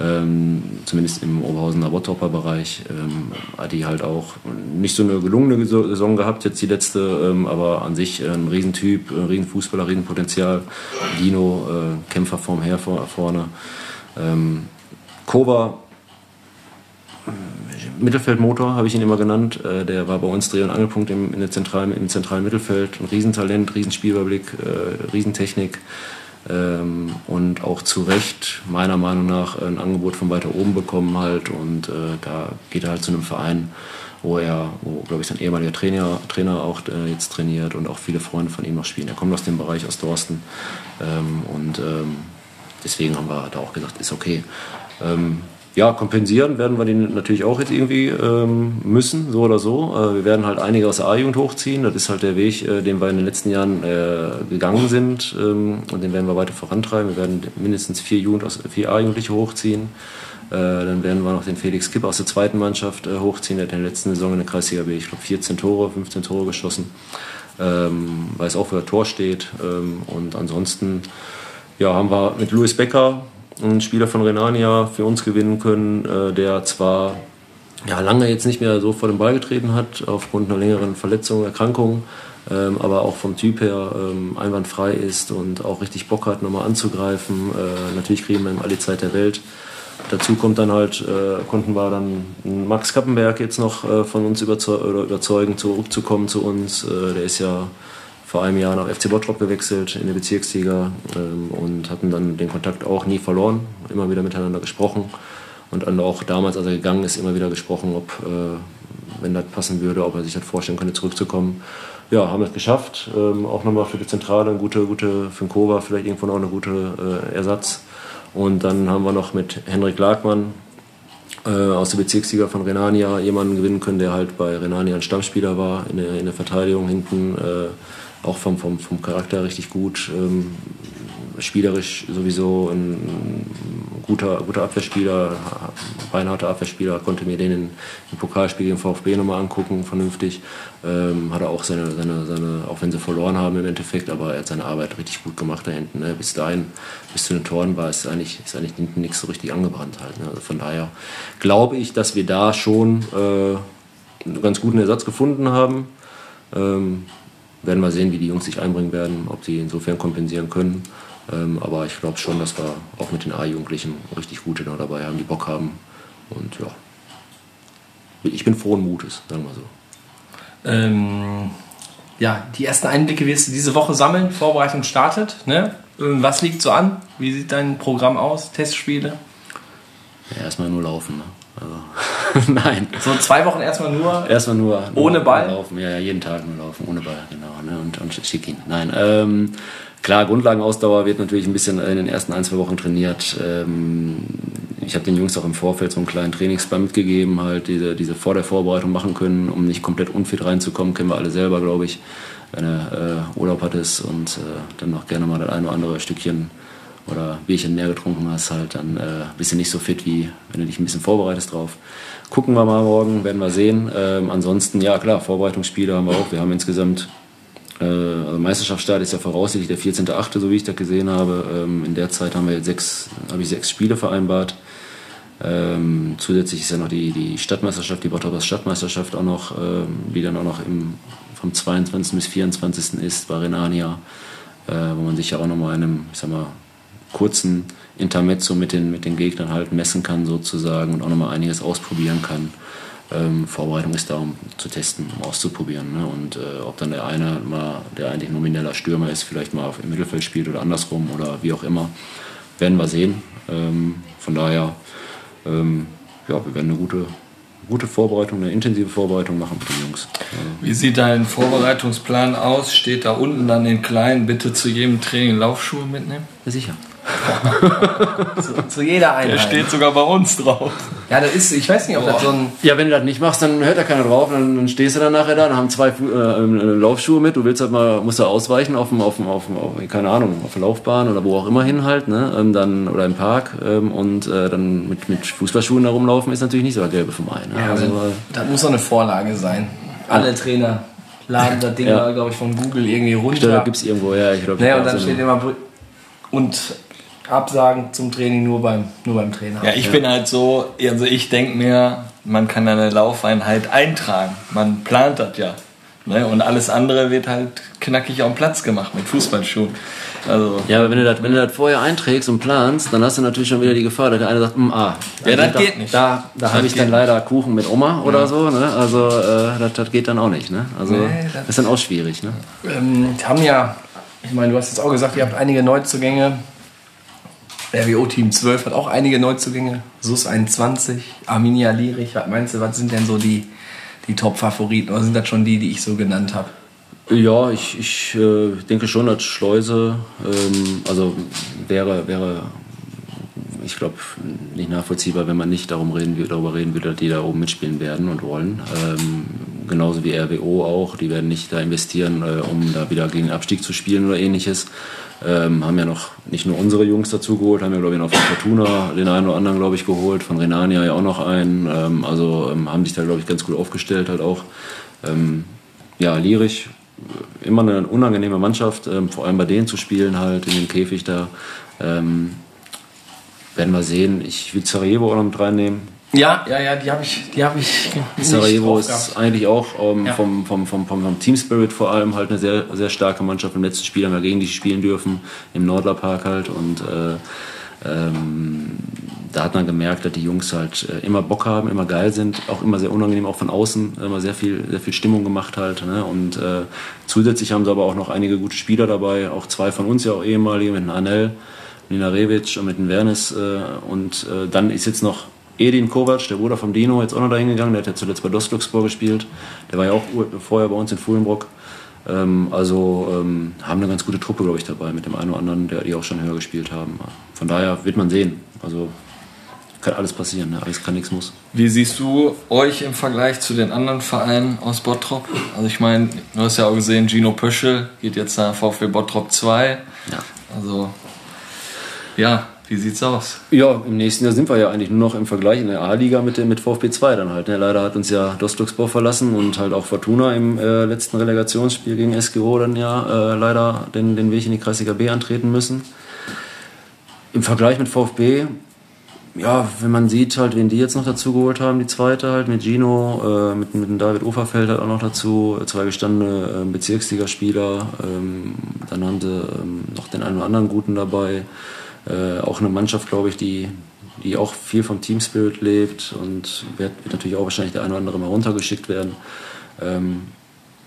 Speaker 3: Ähm, zumindest im Oberhausener Bottropper Bereich. Ähm, Adi halt auch nicht so eine gelungene Saison gehabt, jetzt die letzte, ähm, aber an sich ein Riesentyp, ein Riesenfußballer, Riesenpotenzial. Dino, äh, Kämpfer vorm Her vor, vorne. Ähm, Kova, Mittelfeldmotor habe ich ihn immer genannt. Äh, der war bei uns Dreh- und Angelpunkt im, zentralen, im zentralen Mittelfeld. Ein Riesentalent, Riesenspielüberblick, äh, Riesentechnik. Ähm, und auch zu Recht, meiner Meinung nach, ein Angebot von weiter oben bekommen halt. Und äh, da geht er halt zu einem Verein, wo er, wo, glaube ich, sein ehemaliger Trainer, Trainer auch äh, jetzt trainiert und auch viele Freunde von ihm noch spielen. Er kommt aus dem Bereich, aus Dorsten. Ähm, und ähm, deswegen haben wir da auch gesagt, ist okay. Ja, kompensieren werden wir den natürlich auch jetzt irgendwie ähm, müssen, so oder so. Äh, wir werden halt einige aus der A-Jugend hochziehen. Das ist halt der Weg, äh, den wir in den letzten Jahren äh, gegangen sind. Ähm, und den werden wir weiter vorantreiben. Wir werden mindestens vier, Jugend vier A-Jugendliche hochziehen. Äh, dann werden wir noch den Felix Kipp aus der zweiten Mannschaft äh, hochziehen. Der hat in der letzten Saison in der Kreisliga B, ich glaube, 14 Tore, 15 Tore geschossen. Ähm, weiß auch, wo er Tor steht. Ähm, und ansonsten ja, haben wir mit Louis Becker einen Spieler von Renania für uns gewinnen können, äh, der zwar ja, lange jetzt nicht mehr so vor den Ball getreten hat, aufgrund einer längeren Verletzung, Erkrankung, ähm, aber auch vom Typ her ähm, einwandfrei ist und auch richtig Bock hat, nochmal anzugreifen. Äh, natürlich kriegen wir ihm alle Zeit der Welt. Dazu kommt dann halt, äh, konnten wir dann Max Kappenberg jetzt noch äh, von uns überzeugen, zurückzukommen zu uns. Äh, der ist ja vor einem Jahr nach FC Bottrop gewechselt in die Bezirksliga ähm, und hatten dann den Kontakt auch nie verloren, immer wieder miteinander gesprochen und dann auch damals, als er gegangen ist, immer wieder gesprochen, ob, äh, wenn das passen würde, ob er sich das vorstellen könnte, zurückzukommen. Ja, haben es geschafft. Ähm, auch nochmal für die Zentrale ein gute, gute, für den Kova vielleicht irgendwo noch eine gute äh, Ersatz. Und dann haben wir noch mit Henrik Lagmann äh, aus der Bezirksliga von Renania jemanden gewinnen können, der halt bei Renania ein Stammspieler war in der, in der Verteidigung hinten. Äh, auch vom, vom, vom Charakter richtig gut. Ähm, spielerisch sowieso ein guter, guter Abwehrspieler, beinharter Abwehrspieler, konnte mir den im, Pokalspiel gegen VfB nochmal angucken, vernünftig. Ähm, hat er auch seine, seine, seine, auch wenn sie verloren haben im Endeffekt, aber er hat seine Arbeit richtig gut gemacht da hinten. Ne? Bis dahin, bis zu den Toren war es eigentlich, ist eigentlich hinten nichts so richtig angebrannt halt. Ne? Also von daher glaube ich, dass wir da schon äh, einen ganz guten Ersatz gefunden haben. Ähm, werden wir sehen, wie die Jungs sich einbringen werden, ob sie insofern kompensieren können. Ähm, aber ich glaube schon, dass wir auch mit den A-Jugendlichen richtig gute noch dabei haben, die Bock haben. Und ja, ich bin frohen Mutes, sagen wir so.
Speaker 2: Ähm, ja, die ersten Einblicke wirst du diese Woche sammeln. Vorbereitung startet. Ne? Was liegt so an? Wie sieht dein Programm aus? Testspiele?
Speaker 3: Ja, erstmal nur laufen. Ne? Also, [LAUGHS] nein.
Speaker 2: So zwei Wochen erstmal nur.
Speaker 3: Erstmal nur, nur
Speaker 2: ohne Ball.
Speaker 3: Nur laufen. Ja, ja, jeden Tag nur laufen, ohne Ball, genau. Ne? Und, und schick ihn. Nein. Ähm, Klar, Grundlagenausdauer wird natürlich ein bisschen in den ersten ein, zwei Wochen trainiert. Ähm, ich habe den Jungs auch im Vorfeld so einen kleinen Trainingsplan mitgegeben, halt diese, diese vor der Vorbereitung machen können, um nicht komplett unfit reinzukommen. Kennen wir alle selber, glaube ich. Wenn du äh, Urlaub hattest und äh, dann noch gerne mal das ein oder andere Stückchen oder Bierchen mehr getrunken hast, halt, dann äh, bist du nicht so fit, wie wenn du dich ein bisschen vorbereitest drauf. Gucken wir mal morgen, werden wir sehen. Ähm, ansonsten, ja klar, Vorbereitungsspiele haben wir auch. Wir haben insgesamt äh, also Meisterschaftsstart ist ja voraussichtlich der 14.8., so wie ich das gesehen habe. Ähm, in der Zeit haben wir habe ich sechs Spiele vereinbart. Ähm, zusätzlich ist ja noch die, die Stadtmeisterschaft, die Bottroper Stadtmeisterschaft auch noch, ähm, die dann auch noch im, vom 22. bis 24. ist bei Renania, äh, wo man sich ja auch nochmal in einem, ich sag mal, kurzen Intermezzo mit den, mit den Gegnern halt messen kann sozusagen und auch nochmal einiges ausprobieren kann ähm, Vorbereitung ist da, um zu testen, um auszuprobieren. Ne? Und äh, ob dann der eine mal, der eigentlich nomineller Stürmer ist, vielleicht mal im Mittelfeld spielt oder andersrum oder wie auch immer, werden wir sehen. Ähm, von daher, ähm, ja, wir werden eine gute, gute Vorbereitung, eine intensive Vorbereitung machen mit den Jungs.
Speaker 1: Wie sieht dein Vorbereitungsplan aus? Steht da unten dann in klein, bitte zu jedem Training Laufschuhe mitnehmen?
Speaker 3: Ja, sicher [LAUGHS]
Speaker 2: zu, zu, jeder Einheit.
Speaker 1: Der steht sogar bei uns drauf.
Speaker 2: Ja, das ist, ich weiß nicht, ob Boah. das so ein.
Speaker 3: Ja, wenn du das nicht machst, dann hört da keiner drauf. Dann, dann stehst du dann nachher da, dann haben zwei äh, Laufschuhe mit. Du willst halt mal, musst du ausweichen auf dem, auf dem, auf dem, auf, keine Ahnung, auf der Laufbahn oder wo auch immer hin halt, ne? Ähm, dann, oder im Park. Ähm, und äh, dann mit, mit Fußballschuhen da rumlaufen ist natürlich nicht so der Gelbe vom Ei. Ne?
Speaker 2: Ja, also, das muss doch eine Vorlage sein. Alle Trainer laden das Ding, ja. glaube ich, von Google irgendwie runter. Ich
Speaker 3: glaube, da gibt es irgendwo, ja. Ich
Speaker 2: glaub, naja, und dann steht immer. Und Absagen zum Training nur beim, nur beim Trainer.
Speaker 1: Ja, ich ja. bin halt so, also ich denke mir, man kann eine Laufeinheit eintragen. Man plant das ja. Ne? Und alles andere wird halt knackig auf den Platz gemacht mit Fußballschuhen.
Speaker 3: Also, ja, aber wenn du, das, wenn du das vorher einträgst und planst, dann hast du natürlich schon wieder die Gefahr, dass der eine sagt, mm, ah,
Speaker 1: ja, das da, geht nicht.
Speaker 3: Da, da habe ich dann leider Kuchen mit Oma oder ja. so. Ne? Also äh, das, das geht dann auch nicht. Ne? Also nee, das, das ist dann auch schwierig. Ne?
Speaker 2: Ähm, haben ja, ich meine, du hast jetzt auch gesagt, ihr habt einige Neuzugänge RWO Team 12 hat auch einige Neuzugänge. SUS 21, Arminia Lierich. Was meinst du, was sind denn so die, die Top-Favoriten? Oder sind das schon die, die ich so genannt habe?
Speaker 3: Ja, ich, ich äh, denke schon, dass Schleuse, ähm, also wäre, wäre ich glaube, nicht nachvollziehbar, wenn man nicht darum reden, darüber reden würde, dass die da oben mitspielen werden und wollen. Ähm, genauso wie RWO auch. Die werden nicht da investieren, äh, um da wieder gegen Abstieg zu spielen oder ähnliches. Ähm, haben ja noch nicht nur unsere Jungs dazu geholt, haben ja, glaube ich, noch von Fortuna den einen oder anderen, glaube ich, geholt, von Renania ja auch noch einen. Ähm, also ähm, haben sich da, glaube ich, ganz gut aufgestellt halt auch. Ähm, ja, Lierich, immer eine unangenehme Mannschaft, ähm, vor allem bei denen zu spielen halt, in dem Käfig da. Ähm, werden wir sehen. Ich will Sarajevo auch noch mit reinnehmen.
Speaker 2: Ja, ja, ja, die habe ich, die habe ich.
Speaker 3: Sarajevo ist eigentlich auch ähm,
Speaker 2: Ja.
Speaker 3: vom, vom, vom, vom, Team Spirit vor allem halt eine sehr, sehr starke Mannschaft. Im letzten Spiel haben wir gegen die spielen dürfen, im Nordler Park halt. Und äh, ähm, da hat man gemerkt, dass die Jungs halt äh, immer Bock haben, immer geil sind, auch immer sehr unangenehm, auch von außen, immer sehr viel, sehr viel Stimmung gemacht halt. Ne? Und äh, zusätzlich haben sie aber auch noch einige gute Spieler dabei, auch zwei von uns ja auch ehemalige, mit dem Anel, Nina Revic und mit dem Wernes. Äh, und äh, dann ist jetzt noch Edin Kovac, der Bruder vom Dino, jetzt auch noch dahin gegangen. Der hat ja zuletzt bei Dostluxpor gespielt. Der war ja auch vorher bei uns in Fuhlenbrock. Ähm, also ähm, haben eine ganz gute Truppe, glaube ich, dabei mit dem einen oder anderen, der die auch schon höher gespielt haben. Von daher wird man sehen. Also kann alles passieren, ne? alles kann, nichts muss.
Speaker 1: Wie siehst du euch im Vergleich zu den anderen Vereinen aus Bottrop? Also ich meine, du hast ja auch gesehen, Gino Pöschel geht jetzt nach VfB Bottrop 2.
Speaker 3: Ja.
Speaker 1: Also ja, wie sieht's aus?
Speaker 3: Ja, im nächsten Jahr sind wir ja eigentlich nur noch im Vergleich in der A-Liga mit, mit VfB 2 dann halt. Ne? Leider hat uns ja Dostluxbor verlassen und halt auch Fortuna im äh, letzten Relegationsspiel gegen SGO dann ja äh, leider den, den Weg in die Kreisliga B antreten müssen. Im Vergleich mit VfB, ja, wenn man sieht halt, wen die jetzt noch dazu geholt haben, die zweite halt mit Gino, äh, mit, mit dem David Uferfeld halt auch noch dazu, zwei gestandene äh, Bezirksligaspieler, ähm, dann haben sie ähm, noch den einen oder anderen Guten dabei. Äh, auch eine Mannschaft, glaube ich, die, die auch viel vom Team Spirit lebt und wird, wird natürlich auch wahrscheinlich der eine oder andere mal runtergeschickt werden. Ähm,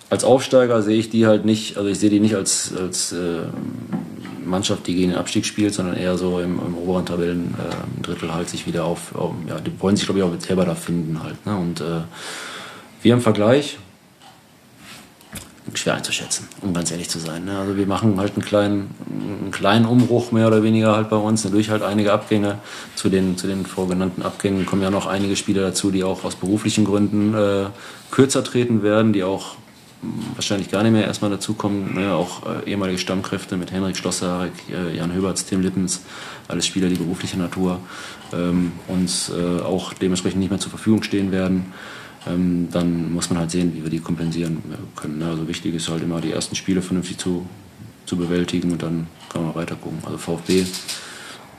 Speaker 3: als Aufsteiger sehe ich die halt nicht, also ich sehe die nicht als, als äh, Mannschaft, die gegen den Abstieg spielt, sondern eher so im, im oberen Tabellendrittel äh, halt sich wieder auf, auf ja, die wollen sich glaube ich auch selber da finden halt. Ne? Und äh, wir im Vergleich, schwer einzuschätzen, um ganz ehrlich zu sein. Ne? Also wir machen halt einen kleinen, einen kleinen Umbruch mehr oder weniger halt bei uns, dadurch halt einige Abgänge. Zu den, zu den vorgenannten Abgängen kommen ja noch einige Spieler dazu, die auch aus beruflichen Gründen äh, kürzer treten werden, die auch wahrscheinlich gar nicht mehr erstmal dazukommen. Ne? Auch äh, ehemalige Stammkräfte mit Henrik Schlosser, äh, Jan Höberts, Tim Lippens, alles Spieler, die berufliche Natur ähm, uns äh, auch dementsprechend nicht mehr zur Verfügung stehen werden ähm, dann muss man halt sehen, wie wir die kompensieren können. Ne? Also wichtig ist halt immer, die ersten Spiele vernünftig zu, zu bewältigen und dann kann man weiter gucken. Also VfB,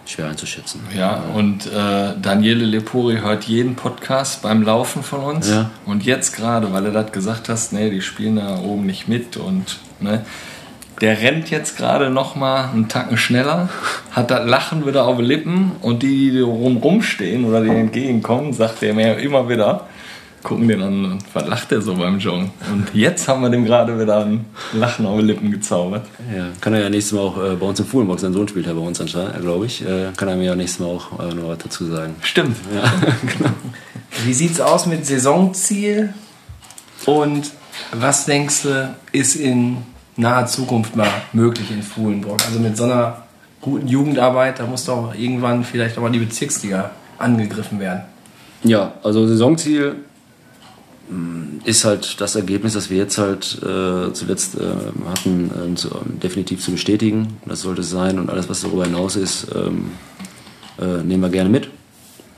Speaker 3: schwer einzuschätzen.
Speaker 1: Ja, und äh, Daniele Lepori hört jeden Podcast beim Laufen von uns.
Speaker 3: Ja.
Speaker 1: Und jetzt gerade, weil du das gesagt hast, nee, die spielen da oben nicht mit und ne, der rennt jetzt gerade noch mal einen Tacken schneller, hat das Lachen wieder auf den Lippen und die, die rumrum stehen oder die entgegenkommen, sagt er mir immer wieder, gucken den an und was lacht der so beim Joggen? Und jetzt haben wir dem gerade wieder ein Lachen auf den Lippen gezaubert.
Speaker 3: Ja, kann er ja nächstes Mal auch äh, bei uns im Fuhlenbock, sein Sohn spielt ja bei uns anscheinend, glaube ich, äh, kann er mir ja nächstes Mal auch äh, noch was dazu sagen.
Speaker 1: Stimmt. [LAUGHS]
Speaker 2: Wie sieht's aus mit Saisonziel? Und was denkst du, ist in naher Zukunft mal möglich in Fuhlenburg? Also mit so einer guten Jugendarbeit, da muss doch irgendwann vielleicht auch mal die Bezirksliga angegriffen werden.
Speaker 3: Ja, also Saisonziel ist halt das Ergebnis, das wir jetzt halt äh, zuletzt äh, hatten, äh, zu, definitiv zu bestätigen. Das sollte sein und alles, was darüber hinaus ist, ähm, äh, nehmen wir gerne mit.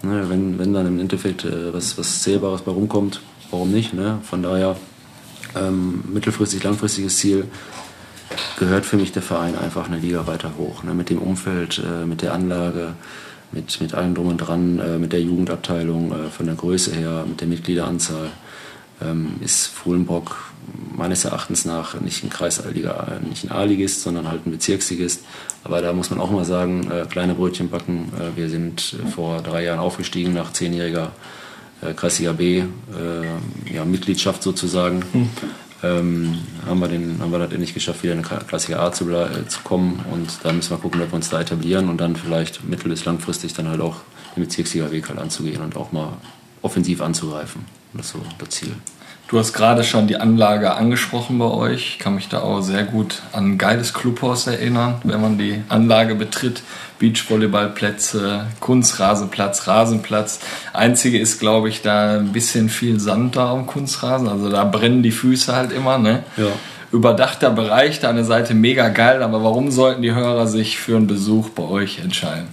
Speaker 3: Ne, wenn, wenn dann im Endeffekt äh, was, was Zählbares bei rumkommt, warum nicht? Ne? Von daher ähm, mittelfristig, langfristiges Ziel gehört für mich der Verein einfach eine Liga weiter hoch. Ne? Mit dem Umfeld, äh, mit der Anlage, mit, mit allem drum und dran, mit der Jugendabteilung, von der Größe her, mit der Mitgliederanzahl, ähm, ist Fuhlenbrock meines Erachtens nach nicht ein Kreisliga, nicht ein A-Ligist, sondern halt ein Bezirksligist. Aber da muss man auch mal sagen, äh, kleine Brötchen backen. Äh, wir sind äh, vor drei Jahren aufgestiegen nach zehnjähriger äh, Kreisliga B, äh, ja, Mitgliedschaft sozusagen. Ähm, haben, wir den, haben wir das endlich geschafft, wieder in Klassiker A zu, äh, zu kommen. Und dann müssen wir gucken, ob wir uns da etablieren und dann vielleicht mittel- bis langfristig dann halt auch den Bezirksliga-Weg halt anzugehen und auch mal offensiv anzugreifen. Das ist so das Ziel.
Speaker 1: Du hast gerade schon die Anlage angesprochen bei euch. Ich kann mich da auch sehr gut an ein geiles Clubhaus erinnern, wenn man die Anlage betritt. Beachvolleyballplätze, Kunstrasenplatz, Rasenplatz. Einzige ist, glaube ich, da ein bisschen viel Sand da am Kunstrasen. Also da brennen die Füße halt immer. Ne?
Speaker 3: Ja.
Speaker 1: Überdachter Bereich, da der Seite mega geil. Aber warum sollten die Hörer sich für einen Besuch bei euch entscheiden?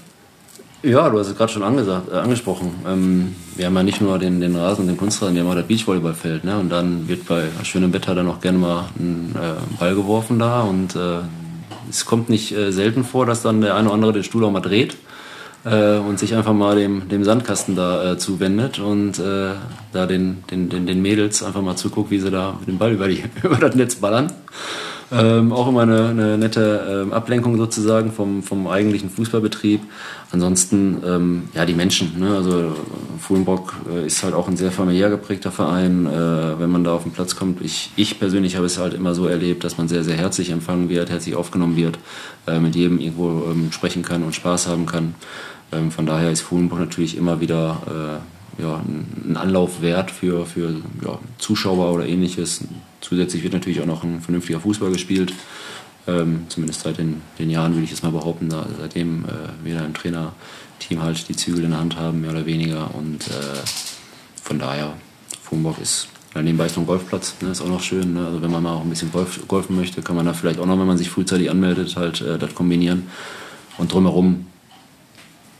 Speaker 3: Ja, du hast es gerade schon angesagt, äh, angesprochen. Ähm, wir haben ja nicht nur den, den Rasen und den Kunstrasen, wir haben auch das Beachvolleyballfeld. Ne? Und dann wird bei schönem Wetter dann auch gerne mal ein äh, Ball geworfen da. Und äh, es kommt nicht äh, selten vor, dass dann der eine oder andere den Stuhl auch mal dreht. äh, und sich einfach mal dem, dem Sandkasten da äh, zuwendet und äh, da den, den, den, den Mädels einfach mal zuguckt, wie sie da dem Ball über, die, [LAUGHS] über das Netz ballern. Ähm, auch immer eine, eine nette ähm, Ablenkung sozusagen vom, vom eigentlichen Fußballbetrieb. Ansonsten, ähm, ja, die Menschen. Ne? Also Fuhlenbrock äh, ist halt auch ein sehr familiär geprägter Verein. Äh, wenn man da auf den Platz kommt, ich, ich persönlich habe es halt immer so erlebt, dass man sehr, sehr herzlich empfangen wird, herzlich aufgenommen wird, äh, mit jedem irgendwo ähm, sprechen kann und Spaß haben kann. Ähm, von daher ist Fuhlenbrock natürlich immer wieder äh, ja, ein Anlauf wert für, für ja, Zuschauer oder ähnliches. Zusätzlich wird natürlich auch noch ein vernünftiger Fußball gespielt. Ähm, zumindest seit den, den Jahren würde ich jetzt mal behaupten, da, seitdem äh, wir da im Trainerteam halt die Zügel in der Hand haben, mehr oder weniger. Und äh, von daher, Fugenbock ist nebenbei ist noch ein Golfplatz, ne, ist auch noch schön. Ne? Also wenn man mal auch ein bisschen Golf, golfen möchte, kann man da vielleicht auch noch, wenn man sich frühzeitig anmeldet, halt äh, das kombinieren. Und drumherum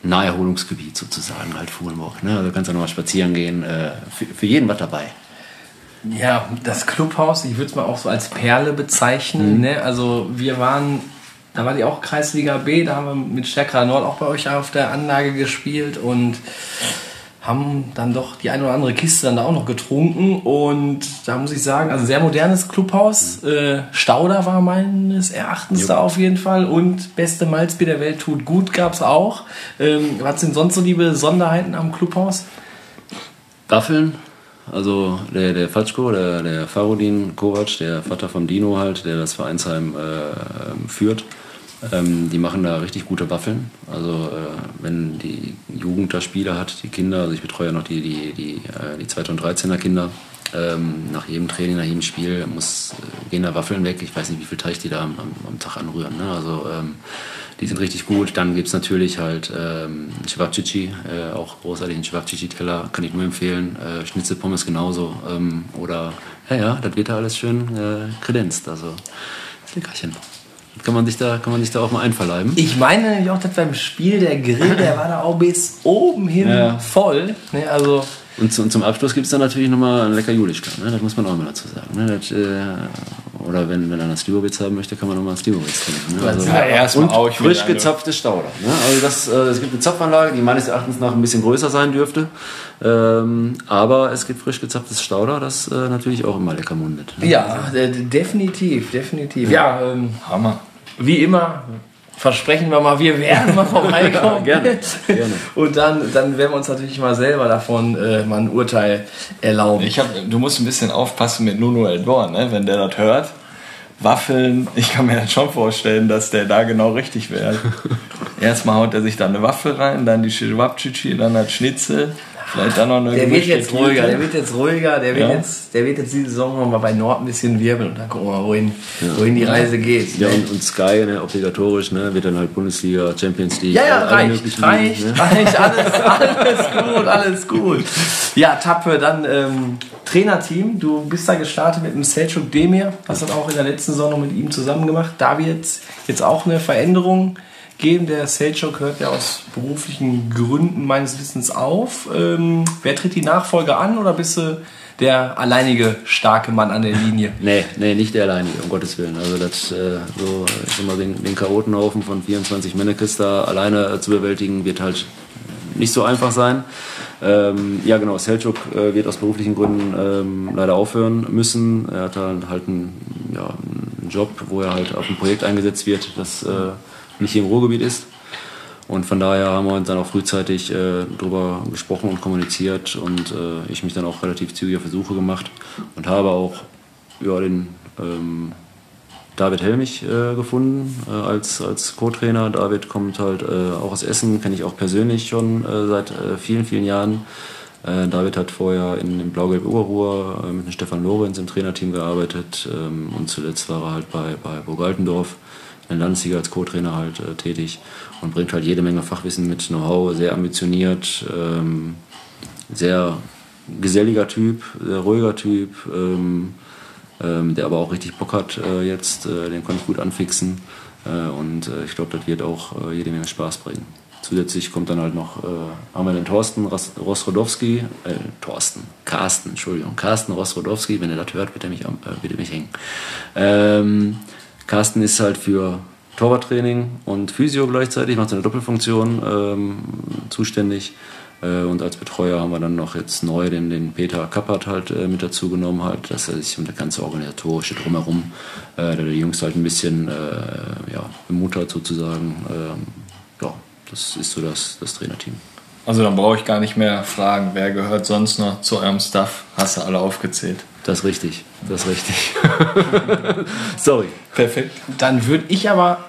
Speaker 3: Naherholungsgebiet sozusagen, halt Fugenburg. Ne? Also kannst du noch mal spazieren gehen. Äh, für, für jeden was dabei.
Speaker 2: Ja, das Clubhaus, ich würde es mal auch so als Perle bezeichnen.
Speaker 3: Mhm.
Speaker 2: Ne? Also wir waren, da war die auch Kreisliga B, da haben wir mit Stärkerer Nord auch bei euch auf der Anlage gespielt und haben dann doch die eine oder andere Kiste dann da auch noch getrunken und da muss ich sagen, also sehr modernes Clubhaus. Äh, Stauder war meines Erachtens da auf jeden Fall und beste Malzbier der Welt tut gut gab's auch. Ähm, was sind sonst so die Besonderheiten am Clubhaus?
Speaker 3: Waffeln. Also der, der Fatschko, der, der Farudin Kovac, der Vater von Dino halt, der das Vereinsheim äh, führt, ähm, die machen da richtig gute Waffeln. Also äh, wenn die Jugend da Spiele hat, die Kinder, also ich betreue ja noch die, die, die, äh, die 2. und 13er Kinder, ähm, nach jedem Training, nach jedem Spiel muss, äh, gehen da Waffeln weg. Ich weiß nicht, wie viel Teig die da am, am, Tag anrühren. Ne? Also ähm, die sind richtig gut. Dann gibt es natürlich halt ähm, Cevapcici, äh, auch großartigen Cevapcici-Teller, kann ich nur empfehlen. Äh, Schnitzelpommes genauso. Ähm, oder, ja, ja, das wird da alles schön äh, kredenzt. Also, das Leckerchen. Kann man, sich da, kann man sich da auch mal einverleiben.
Speaker 2: Ich meine nämlich auch, dass beim Spiel der Grill, der war da auch bis oben hin
Speaker 3: Ja.
Speaker 2: voll. Ne, also
Speaker 3: Und, zu, und zum Abschluss gibt es dann natürlich nochmal ein lecker Julischka, ne? das muss man auch mal dazu sagen. Ne? Das, äh, oder wenn, wenn einer Slivovitz haben möchte, kann man nochmal einen Slivovitz trinken. Ne? Also,
Speaker 1: Ja, erstmal
Speaker 3: und
Speaker 1: auch
Speaker 3: frisch
Speaker 1: eine-
Speaker 3: gezapfte Stauder. Ne? Also das, äh, es gibt eine Zapfanlage, die meines Erachtens nach ein bisschen größer sein dürfte. Ähm, aber es gibt frisch gezapftes Stauder, das äh, natürlich auch immer lecker mundet. Ne?
Speaker 2: ja, äh, definitiv, definitiv. Ja, ähm,
Speaker 1: Hammer.
Speaker 2: wie immer versprechen wir mal, wir werden mal [LAUGHS] vorbeikommen.
Speaker 3: Gerne, gerne.
Speaker 2: Und dann, dann werden wir uns natürlich mal selber davon äh, mal ein Urteil erlauben.
Speaker 1: Ich hab, du musst ein bisschen aufpassen mit Nuno Eldor, ne? wenn der das hört. Waffeln, ich kann mir das schon vorstellen, dass der da genau richtig wäre. [LAUGHS] Erstmal haut er sich da eine Waffel rein, dann die Schwabcici, dann das Schnitzel, vielleicht dann noch eine
Speaker 2: Der wird jetzt ruhiger,
Speaker 1: Tüte.
Speaker 2: der wird jetzt ruhiger, der wird,
Speaker 1: Ja.
Speaker 2: jetzt, der wird jetzt diese Saison noch mal bei Nord ein bisschen wirbeln und dann gucken wir mal, wohin, wohin die Reise geht.
Speaker 3: Ja,
Speaker 2: ne?
Speaker 3: und, und Sky, ne, obligatorisch, ne, wird dann halt Bundesliga, Champions League.
Speaker 2: Ja, ja, reicht, reicht,
Speaker 3: Ligen, ne?
Speaker 2: reicht, [LAUGHS] alles, alles gut, alles gut. Ja, Tappe, dann ähm, Trainerteam, du bist da gestartet mit dem Selçuk Demir, hast das auch in der letzten Saison noch mit ihm zusammen gemacht. Da wird jetzt auch eine Veränderung geben. Der Selçuk hört ja aus beruflichen Gründen meines Wissens auf. Ähm, wer tritt die Nachfolge an oder bist du der alleinige starke Mann an der Linie? [LAUGHS]
Speaker 3: Nee, nee, nicht der alleinige, um Gottes Willen. Also das, äh, so, ich den, den Chaotenhaufen von 24 Mannekes da alleine äh, zu bewältigen, wird halt nicht so einfach sein. Ähm, ja genau, Selçuk äh, wird aus beruflichen Gründen ähm, leider aufhören müssen. Er hat dann halt einen, ja, einen Job, wo er halt auf ein Projekt eingesetzt wird, das äh, nicht hier im Ruhrgebiet ist. Und von daher haben wir uns dann auch frühzeitig äh, darüber gesprochen und kommuniziert und äh, ich mich dann auch relativ zügig auf Versuche gemacht und habe auch ja, den ähm, David Helmich äh, gefunden äh, als, als Co-Trainer. David kommt halt äh, auch aus Essen, kenne ich auch persönlich schon äh, seit vielen, vielen Jahren. David hat vorher in, in Blau-Gelb Oberruhr mit dem Stefan Lorenz im Trainerteam gearbeitet ähm, und zuletzt war er halt bei, bei Burg Altendorf in Landesliga als Co-Trainer halt äh, tätig und bringt halt jede Menge Fachwissen mit, Know-how, sehr ambitioniert, ähm, sehr geselliger Typ, sehr ruhiger Typ, ähm, ähm, der aber auch richtig Bock hat äh, jetzt, äh, den konnte ich gut anfixen äh, und äh, ich glaube, das wird auch äh, jede Menge Spaß bringen. Zusätzlich kommt dann halt noch, äh, haben wir den Thorsten Rosrodowski, äh, Thorsten, Carsten, Entschuldigung, Carsten Rosrodowski, wenn er das hört, er mich, äh, er mich hängen. Ähm, Carsten ist halt für Torwarttraining und Physio gleichzeitig, macht so eine Doppelfunktion ähm, zuständig. Äh, und als Betreuer haben wir dann noch jetzt neu den, den Peter Kappert halt äh, mit dazu genommen, halt, dass er sich um das ganze Organisatorische drumherum, äh, der die Jungs halt ein bisschen äh, ja, bemuttert sozusagen. Ähm, ja, das ist so das, das Trainerteam.
Speaker 1: Also dann brauche ich gar nicht mehr fragen, wer gehört sonst noch zu eurem Staff? Hast du alle aufgezählt.
Speaker 3: Das ist richtig, das ist richtig. [LAUGHS] Sorry.
Speaker 1: Perfekt.
Speaker 2: Dann würde ich aber,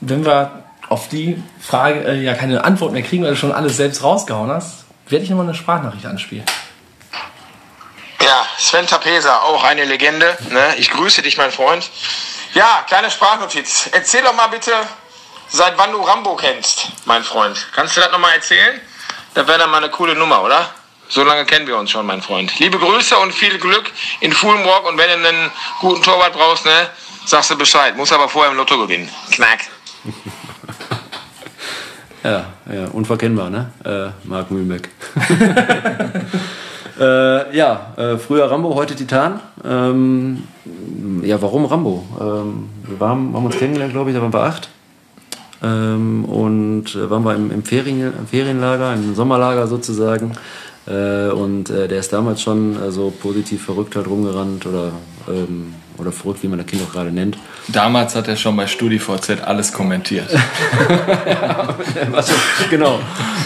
Speaker 2: wenn wir auf die Frage äh, ja keine Antwort mehr kriegen, weil du schon alles selbst rausgehauen hast, werde ich nochmal eine Sprachnachricht anspielen.
Speaker 5: Ja, Sven Tapesa, auch eine Legende. Ne? Ich grüße dich, mein Freund. Ja, kleine Sprachnotiz. Erzähl doch mal bitte, seit wann du Rambo kennst, mein Freund. Kannst du das nochmal erzählen? Das wäre dann mal eine coole Nummer, oder? So lange kennen wir uns schon, mein Freund. Liebe Grüße und viel Glück in Fulmrock. Und wenn du einen guten Torwart brauchst, ne, sagst du Bescheid. Muss aber vorher im Lotto gewinnen. Knack. [LAUGHS]
Speaker 3: Ja, ja, unverkennbar, ne? Äh, Marc Mühlbeck. [LAUGHS] äh, ja, äh, früher Rambo, heute Titan. Ähm, ja, warum Rambo? Ähm, wir waren, haben uns kennengelernt, glaube ich, da waren wir acht. Ähm, und äh, waren wir im, im, Ferien, im Ferienlager, im Sommerlager sozusagen. Äh, und äh, der ist damals schon äh, so positiv verrückt halt rumgerannt oder, ähm, oder verrückt, wie man das Kind auch gerade nennt.
Speaker 1: Damals hat er schon bei StudiVZ alles kommentiert. [LAUGHS]
Speaker 3: also, genau,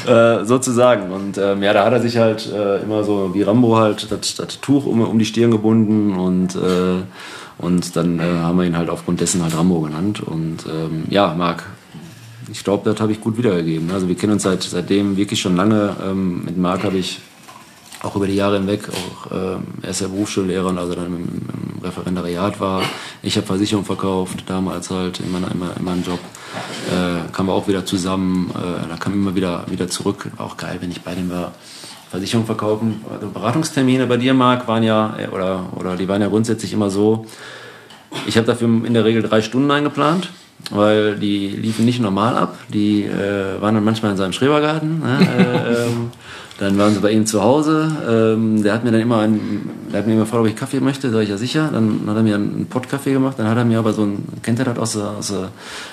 Speaker 3: äh, sozusagen. Und ähm, ja, da hat er sich halt äh, immer so wie Rambo halt das, das Tuch um, um die Stirn gebunden und äh, und dann haben wir ihn halt aufgrund dessen halt Rambo genannt. Und ähm, ja, Marc, ich glaube, das habe ich gut wiedergegeben. Also wir kennen uns seit, seitdem wirklich schon lange. Ähm, mit Marc habe ich auch über die Jahre hinweg, auch ähm, er ist ja Berufsschullehrer und also dann im, im Referendariat war. Ich habe Versicherung verkauft, damals halt in, meiner, in, meinem, in meinem Job. Äh, kamen wir auch wieder zusammen, äh, da kam immer wieder, wieder zurück. War auch geil, wenn ich bei dem war. Versicherung verkaufen. Also Beratungstermine bei dir, Marc, waren ja, äh, oder, oder die waren ja grundsätzlich immer so, ich habe dafür in der Regel drei Stunden eingeplant weil die liefen nicht normal ab. Die äh, waren dann manchmal in seinem Schrebergarten. Ne? [LAUGHS] äh, ähm, dann waren sie bei ihm zu Hause. Ähm, der hat mir dann immer einen, der hat mir immer gefragt, ob ich Kaffee möchte. Sag ich ja sicher. Dann hat er mir einen Pott Kaffee gemacht. Dann hat er mir aber so ein, kennt ihr das aus, aus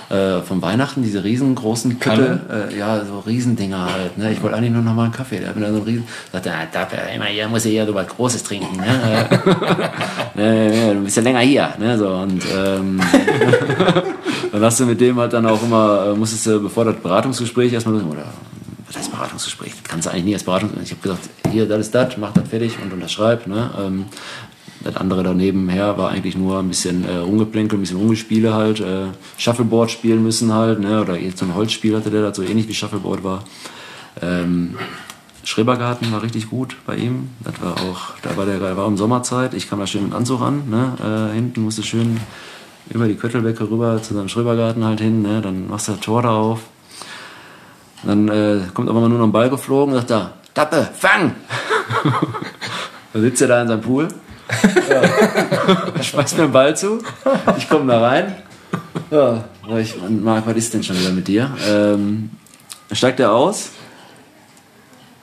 Speaker 3: äh, vom Weihnachten, diese riesengroßen Pötte? Äh, ja, so Riesendinger halt. Ne? Ich wollte eigentlich nur noch mal einen Kaffee. Der hat mir dann so einen riesen, sagt er, da, immer, hier muss ich ja so was Großes trinken. [LAUGHS] [LAUGHS] Ne? ne, du bist ja länger hier. Ne? So, und ähm, [LAUGHS] dann hast du mit dem halt dann auch immer, äh, musstest du, bevor das Beratungsgespräch erstmal, oder was heißt Beratungsgespräch? Das kannst du eigentlich nie als Beratungsgespräch. Ich habe gesagt, hier, das ist das, mach das fertig und unterschreib. Ne? Ähm, das andere daneben her war eigentlich nur ein bisschen äh, rumgeplänkel, ein bisschen rumgespiele halt, äh, Shuffleboard spielen müssen halt, ne? oder jetzt so ein Holzspiel hatte der, so ähnlich wie Shuffleboard war. Ähm, Schrebergarten war richtig gut bei ihm. Das war auch, da war der, war um Sommerzeit. Ich kam da schön mit Anzug an. Ne? Äh, hinten musste schön über die Köttelbecke rüber zu seinem Schrebergarten halt hin. Ne? Dann machst du das Tor da auf. Dann äh, kommt aber mal nur noch ein Ball geflogen und sagt da, Tappe, fang! [LAUGHS] dann sitzt er da in seinem Pool. Ja. schmeißt mir einen Ball zu. Ich komme da rein. Ja, sag ich, Marc, was ist denn schon wieder mit dir? Ähm, steigt er aus.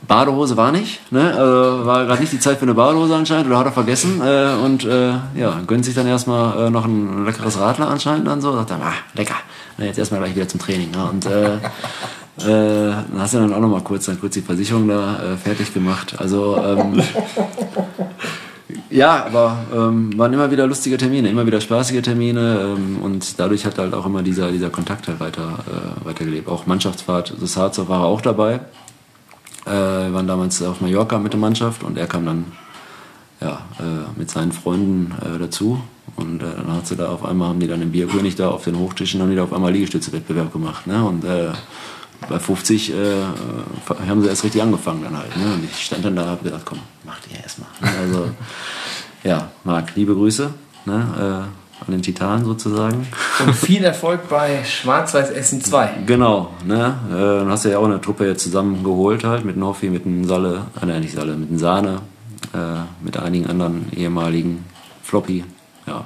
Speaker 3: Badehose war nicht, ne? Also war gerade nicht die Zeit für eine Badehose anscheinend oder hat er vergessen äh, und äh, ja, gönnt sich dann erstmal äh, noch ein leckeres Radler anscheinend dann so, sagt er, ah, lecker, Na, jetzt erstmal gleich wieder zum Training. Ne? Und äh, dann hast du dann auch noch mal kurz, dann kurz die Versicherung da äh, fertig gemacht. Also ähm, [LAUGHS] ja, aber ähm, waren immer wieder lustige Termine, immer wieder spaßige Termine ähm, und dadurch hat halt auch immer dieser, dieser Kontakt halt weiter, äh, weitergelebt. Auch Mannschaftsfahrt, das Harzer war auch dabei. Äh, wir waren damals auf Mallorca mit der Mannschaft und er kam dann ja, äh, mit seinen Freunden äh, dazu. Und äh, dann hat sie da auf einmal, haben die dann im Bierkönig da auf den Hochtischen, haben die da auf einmal Liegestütze-Wettbewerb gemacht. Ne? Und äh, bei 50 äh, haben sie erst richtig angefangen dann halt. Ne? Und ich stand dann da und habe gedacht, komm, mach die erstmal. Also, [LAUGHS] ja, Marc, liebe Grüße ne? äh, an den Titan sozusagen.
Speaker 2: Und viel Erfolg bei Schwarz-Weiß Essen 2.
Speaker 3: Genau, ne? Äh, dann hast du ja auch eine Truppe jetzt zusammengeholt halt mit dem Hoffi, mit dem Salle, äh, nein, nicht Salle, mit dem Sahne, äh, mit einigen anderen ehemaligen Floppy. Ja,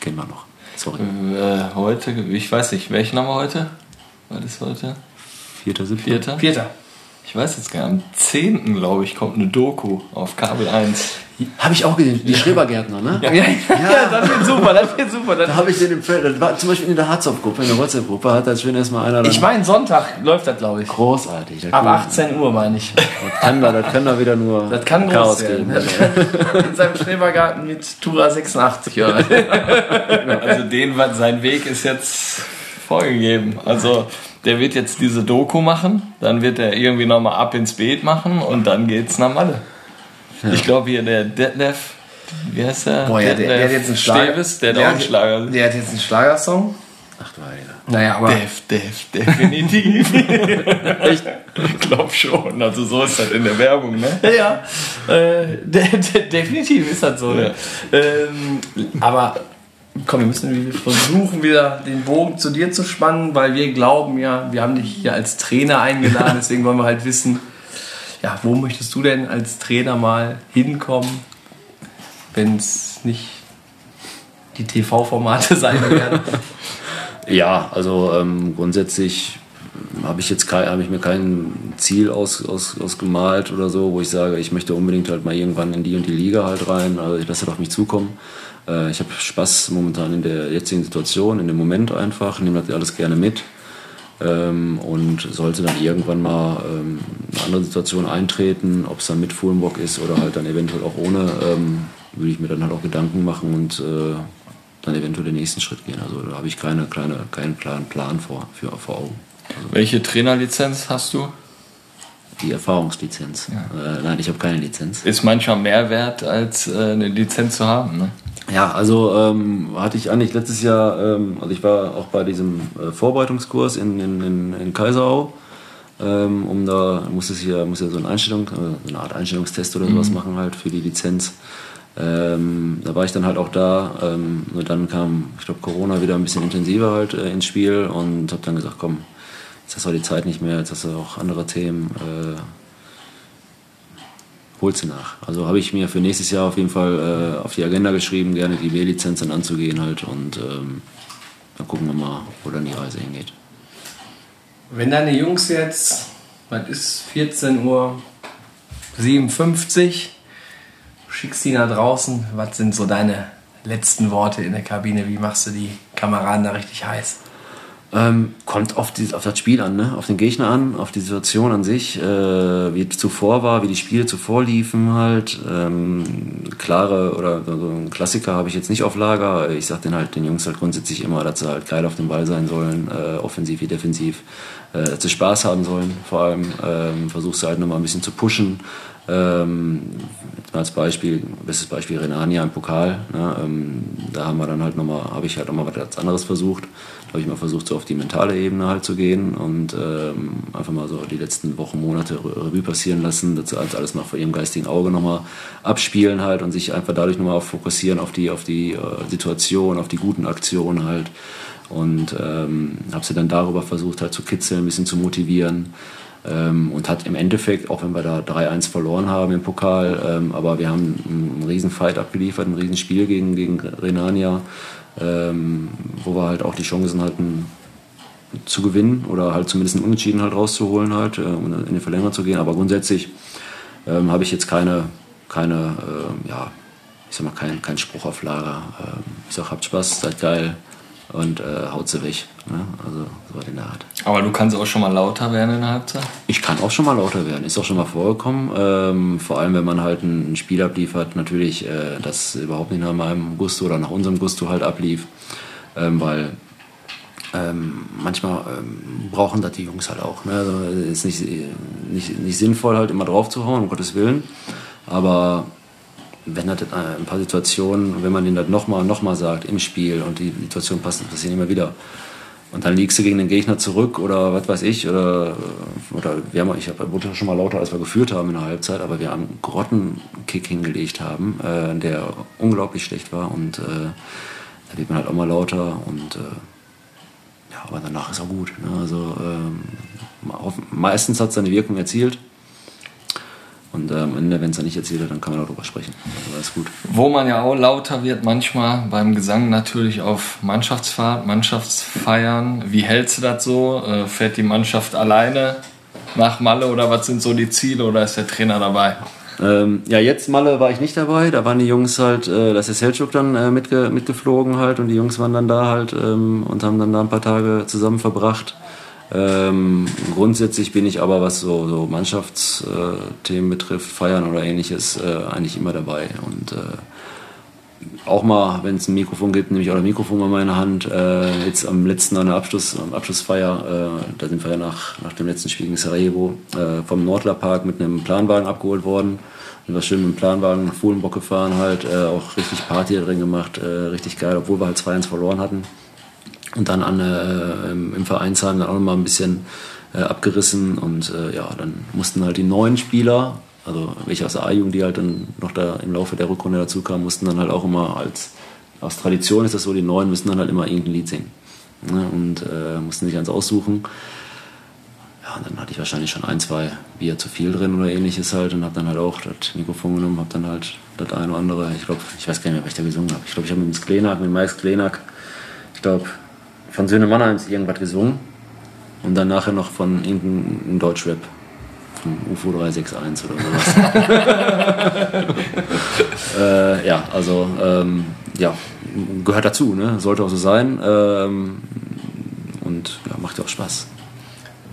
Speaker 3: kennen wir noch. Sorry.
Speaker 1: Äh, heute, ich weiß nicht, welche Nummer heute? Was ist heute?
Speaker 3: Vierter, siebter.
Speaker 1: Vierter?
Speaker 2: Vierter.
Speaker 1: Ich weiß jetzt gar nicht. Am 10. glaube ich, kommt eine Doku auf Kabel 1.
Speaker 3: Habe ich auch gesehen, die Schrebergärtner, ne?
Speaker 2: Ja, ja, ja, [LAUGHS] das wird super, das wird super. Das
Speaker 3: Da habe ich den im Feld, das war zum Beispiel in der Harzop-Gruppe, in der WhatsApp-Gruppe, hat das schön erstmal einer
Speaker 2: ich meine, Sonntag läuft das, glaube ich.
Speaker 3: großartig.
Speaker 2: Ab
Speaker 3: kann-
Speaker 2: 18 Uhr, meine ich.
Speaker 3: Das kann da, das kann da wieder nur
Speaker 2: Das kann groß
Speaker 3: Chaos
Speaker 2: werden.
Speaker 3: geben. [LAUGHS]
Speaker 2: In seinem Schrebergarten mit Tura 86. Oder? [LAUGHS]
Speaker 1: Also den, sein Weg ist jetzt vorgegeben. Also der wird jetzt diese Doku machen, dann wird er irgendwie nochmal ab ins Beet machen und dann geht's nach Malle. Ich glaube hier der Detlef, wie heißt der?
Speaker 2: Boah, ja, der, der hat jetzt einen Schlager.
Speaker 1: Steves, der hat auch einen Schlager.
Speaker 2: Der hat jetzt einen Schlagersong.
Speaker 3: Ach du Heilige.
Speaker 2: Naja, aber.
Speaker 1: Def, def, definitiv. [LAUGHS] Ich glaube schon. Also so ist das in der Werbung, ne?
Speaker 2: Ja, ja. Äh, de de definitiv ist das so.
Speaker 1: Ja.
Speaker 2: Ähm, aber komm, wir müssen versuchen, wieder den Bogen zu dir zu spannen, weil wir glauben ja, wir haben dich hier als Trainer eingeladen, [LAUGHS] deswegen wollen wir halt wissen, ja, wo möchtest du denn als Trainer mal hinkommen, wenn es nicht die TV-Formate sein werden? [LAUGHS]
Speaker 3: Ja, also ähm, grundsätzlich habe ich jetzt kein, habe ich mir kein Ziel aus, aus, ausgemalt oder so, wo ich sage, ich möchte unbedingt halt mal irgendwann in die und die Liga halt rein. Also ich lasse das auf mich zukommen. Äh, ich habe Spaß momentan in der jetzigen Situation, in dem Moment einfach, nehme das alles gerne mit. Ähm, und sollte dann irgendwann mal ähm, eine andere Situation eintreten, ob es dann mit Fuhlenbock ist oder halt dann eventuell auch ohne, ähm, würde ich mir dann halt auch Gedanken machen und äh, dann eventuell den nächsten Schritt gehen. Also da habe ich keine, kleine, keinen klaren Plan vor, für, vor Augen.
Speaker 1: Welche Trainerlizenz hast du?
Speaker 3: Die Erfahrungslizenz. Äh, nein, ich habe keine Lizenz.
Speaker 1: Ist manchmal mehr wert, als äh, eine Lizenz zu haben, ne?
Speaker 3: Ja, also ähm, hatte ich eigentlich letztes Jahr, ähm, also ich war auch bei diesem äh, Vorbereitungskurs in, in, in, in Kaiserau, ähm, um da muss es hier muss ja so eine Einstellung, äh, eine Art Einstellungstest oder sowas machen halt für die Lizenz. Ähm, da war ich dann halt auch da. Ähm, und dann kam, ich glaube, Corona wieder ein bisschen intensiver halt äh, ins Spiel und habe dann gesagt, komm, jetzt hast du auch die Zeit nicht mehr, jetzt hast du auch andere Themen. Äh, holst du nach. Also habe ich mir für nächstes Jahr auf jeden Fall äh, auf die Agenda geschrieben, gerne die B-Lizenz dann anzugehen halt und ähm, dann gucken wir mal, wo dann die Reise hingeht.
Speaker 2: Wenn deine Jungs jetzt, was ist 14 Uhr 57, du schickst die nach draußen, was sind so deine letzten Worte in der Kabine? Wie machst du die Kameraden da richtig heiß?
Speaker 3: Ähm, kommt auf, die, auf das Spiel an, ne? auf den Gegner an, auf die Situation an sich, äh, wie es zuvor war, wie die Spiele zuvor liefen halt. Ähm, klare oder so ein Klassiker habe ich jetzt nicht auf Lager. Ich sage den halt den Jungs halt grundsätzlich immer, dass sie halt geil auf dem Ball sein sollen, äh, offensiv wie defensiv, äh, dass sie Spaß haben sollen vor allem. Ähm, versuchst du halt nochmal ein bisschen zu pushen. Ähm, als Beispiel, bestes Beispiel Renania im Pokal. Ne? Ähm, da haben wir dann halt nochmal, habe ich halt nochmal was anderes versucht. Habe ich mal versucht, so auf die mentale Ebene halt zu gehen und ähm, einfach mal so die letzten Wochen, Monate Re- Revue passieren lassen, das halt alles mal vor ihrem geistigen Auge nochmal abspielen halt und sich einfach dadurch nochmal fokussieren auf die, auf die äh, Situation, auf die guten Aktionen halt. Und ähm, habe sie dann darüber versucht halt zu kitzeln, ein bisschen zu motivieren. Ähm, und hat im Endeffekt, auch wenn wir da 3-1 verloren haben im Pokal, ähm, aber wir haben einen riesen Fight abgeliefert, ein riesen Spiel gegen, gegen Renania, ähm, wo wir halt auch die Chancen hatten zu gewinnen oder halt zumindest einen Unentschieden halt rauszuholen halt, äh, um in die Verlängerung zu gehen. Aber grundsätzlich ähm, habe ich jetzt keine, keine ähm, ja, ich sag mal, keinen kein Spruch auf Lager. Ähm, ich sag, habt Spaß, seid geil und äh, haut sie weg. Ne? Also so in der Art.
Speaker 1: Aber du kannst auch schon mal lauter werden in der Halbzeit.
Speaker 3: Ich kann auch schon mal lauter werden, ist auch schon mal vorgekommen. Ähm, vor allem, wenn man halt ein Spiel abliefert, natürlich, äh, das überhaupt nicht nach meinem Gusto oder nach unserem Gusto halt ablief. Ähm, weil ähm, manchmal ähm, brauchen das die Jungs halt auch. Ne? Also, ist nicht, nicht, nicht sinnvoll, halt immer drauf zu hauen, um Gottes Willen. Aber wenn das äh, ein paar Situationen, wenn man denen das nochmal und nochmal sagt im Spiel und die Situation passt, passieren immer wieder. Und dann liegst du gegen den Gegner zurück oder was weiß ich. Oder, oder wir haben, ich wurde schon mal lauter, als wir geführt haben in der Halbzeit, aber wir haben einen Grottenkick hingelegt haben, äh, der unglaublich schlecht war. Und äh, da wird man halt auch mal lauter und äh, ja, aber danach ist auch gut. Ne? Also ähm, meistens hat es seine Wirkung erzielt. Und äh, am Ende, wenn es dann nicht erzielt hat, dann kann man darüber sprechen. Also alles gut.
Speaker 1: Wo man ja auch lauter wird manchmal beim Gesang natürlich auf Mannschaftsfahrt, Mannschaftsfeiern. Wie hältst du das so? Äh, fährt die Mannschaft alleine nach Malle oder was sind so die Ziele oder ist der Trainer dabei?
Speaker 3: Ähm, ja, jetzt Malle war ich nicht dabei. Da waren die Jungs halt, äh, das ist Selçuk dann äh, mitge mitgeflogen halt und die Jungs waren dann da halt ähm, und haben dann da ein paar Tage zusammen verbracht. Ähm, grundsätzlich bin ich aber, was so, so Mannschaftsthemen betrifft, Feiern oder ähnliches, äh, eigentlich immer dabei. Und äh, auch mal, wenn es ein Mikrofon gibt, nehme ich auch ein Mikrofon mal in meine Hand. Äh, jetzt am letzten an der Abschluss, Abschlussfeier, äh, da sind wir ja nach, nach dem letzten Spiel in Sarajevo äh, vom Nordler Park mit einem Planwagen abgeholt worden. Sind wir schön mit dem Planwagen nach Fuhlenbock gefahren, halt äh, auch richtig Party drin gemacht, äh, richtig geil, obwohl wir halt 2-1 verloren hatten. Und dann an, äh, im, im Vereinsheim dann auch nochmal ein bisschen äh, abgerissen und äh, ja, dann mussten halt die neuen Spieler also welche aus der A-Jugend, die halt dann noch da im Laufe der Rückrunde dazu kamen, mussten dann halt auch immer als, aus Tradition ist das so, die Neuen müssen dann halt immer irgendein Lied singen. Ne? Und äh, mussten sich eins aussuchen. Ja, und dann hatte ich wahrscheinlich schon ein, zwei Bier zu viel drin oder ähnliches halt und habe dann halt auch das Mikrofon genommen, habe dann halt das eine oder andere, ich glaube, ich weiß gar nicht mehr, was ich da gesungen habe. Ich glaube, ich habe mit dem Sklenak, mit Mike Sklenak, ich glaube, von Söhne Mannheims irgendwas gesungen und dann nachher noch von irgendeinem Deutschrap von UFO 361 oder sowas. [LAUGHS] äh, ja, also ähm, ja, gehört dazu, ne? sollte auch so sein. Ähm, und ja, macht ja auch Spaß.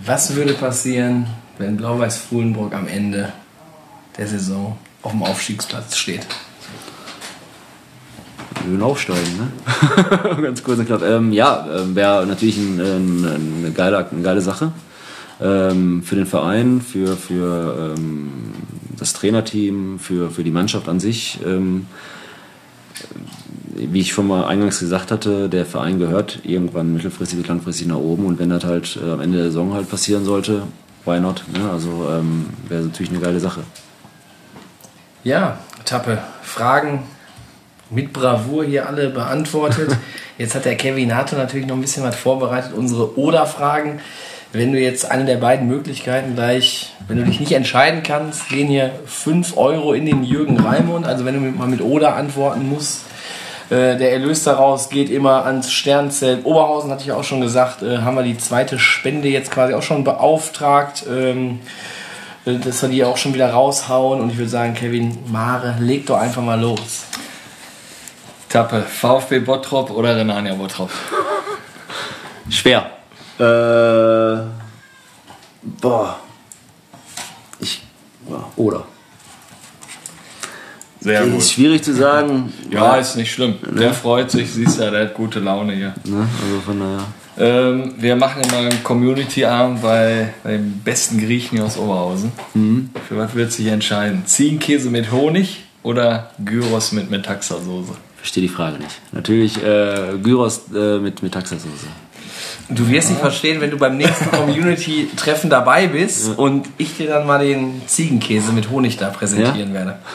Speaker 2: Was würde passieren, wenn Blau-Weiß Fuhlenburg am Ende der Saison auf dem Aufstiegsplatz steht?
Speaker 3: Wir würden aufsteigen, ne? [LAUGHS] Ganz kurz und knapp. Ähm, ja, wäre natürlich ein, ein, eine, geile, eine geile Sache ähm, für den Verein, für, für ähm, das Trainerteam, für, für die Mannschaft an sich. Ähm, wie ich schon mal eingangs gesagt hatte, der Verein gehört irgendwann mittelfristig, langfristig nach oben und wenn das halt äh, am Ende der Saison halt passieren sollte, why not? Ne? Also ähm, wäre natürlich eine geile Sache.
Speaker 2: Ja, Tappe. Fragen mit Bravour hier alle beantwortet. [LAUGHS] Jetzt hat der Kevin Nato natürlich noch ein bisschen was vorbereitet, unsere Oder-Fragen. Wenn du jetzt eine der beiden Möglichkeiten gleich, wenn du dich nicht entscheiden kannst, gehen hier 5 Euro in den Jürgen Raimund. Also wenn du mal mit Oder antworten musst, äh, der Erlös daraus geht immer ans Sternzelt Oberhausen, hatte ich auch schon gesagt, äh, haben wir die zweite Spende jetzt quasi auch schon beauftragt. Ähm, äh, dass wir die auch schon wieder raushauen. Und ich würde sagen, Kevin Mare, leg doch einfach mal los.
Speaker 1: Tappe, VfB Bottrop oder Renania Bottrop?
Speaker 3: Schwer. Äh, boah. Ich. Oder.
Speaker 1: Sehr
Speaker 3: gut. Ist schwierig zu sagen.
Speaker 1: Ja, ist nicht schlimm. Ne? Der freut sich, siehst ja, der hat gute Laune hier.
Speaker 3: Ne? Also von daher.
Speaker 1: Ähm, wir machen immer einen Community-Abend bei, bei dem besten Griechen hier aus Oberhausen. Mhm. Für was wird sich entscheiden? Ziegenkäse mit Honig oder Gyros mit Metaxa-Soße?
Speaker 3: Verstehe die Frage nicht. Natürlich äh, Gyros äh, mit Metaxa-Soße.
Speaker 2: Du wirst nicht verstehen, wenn du beim nächsten Community-Treffen dabei bist ja. und ich dir dann mal den Ziegenkäse mit Honig da präsentieren ja? werde. [LAUGHS]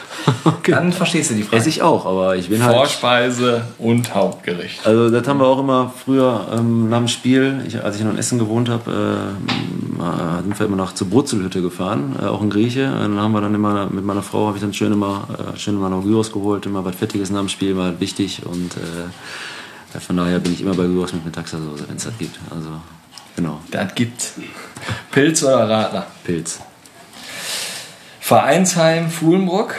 Speaker 2: Okay. Dann verstehst du die Frage.
Speaker 3: Esse ich auch, aber ich bin halt.
Speaker 1: Vorspeise und Hauptgericht.
Speaker 3: Also, das haben wir auch immer früher ähm, nach dem Spiel, ich, als ich noch in Essen gewohnt habe, äh, sind wir immer noch zur Brutzelhütte gefahren, äh, auch in Grieche. Dann haben wir dann immer mit meiner Frau, habe ich dann schön immer, äh, schön immer noch Gyros geholt, immer was Fettiges nach dem Spiel, war wichtig und. Äh, ja, von daher bin ich immer bei Gyros mit Metaxa-Soße, wenn es das gibt. Also, genau.
Speaker 1: Das gibt Pilz oder Radler?
Speaker 3: Pilz.
Speaker 1: Vereinsheim Fuhlenbruck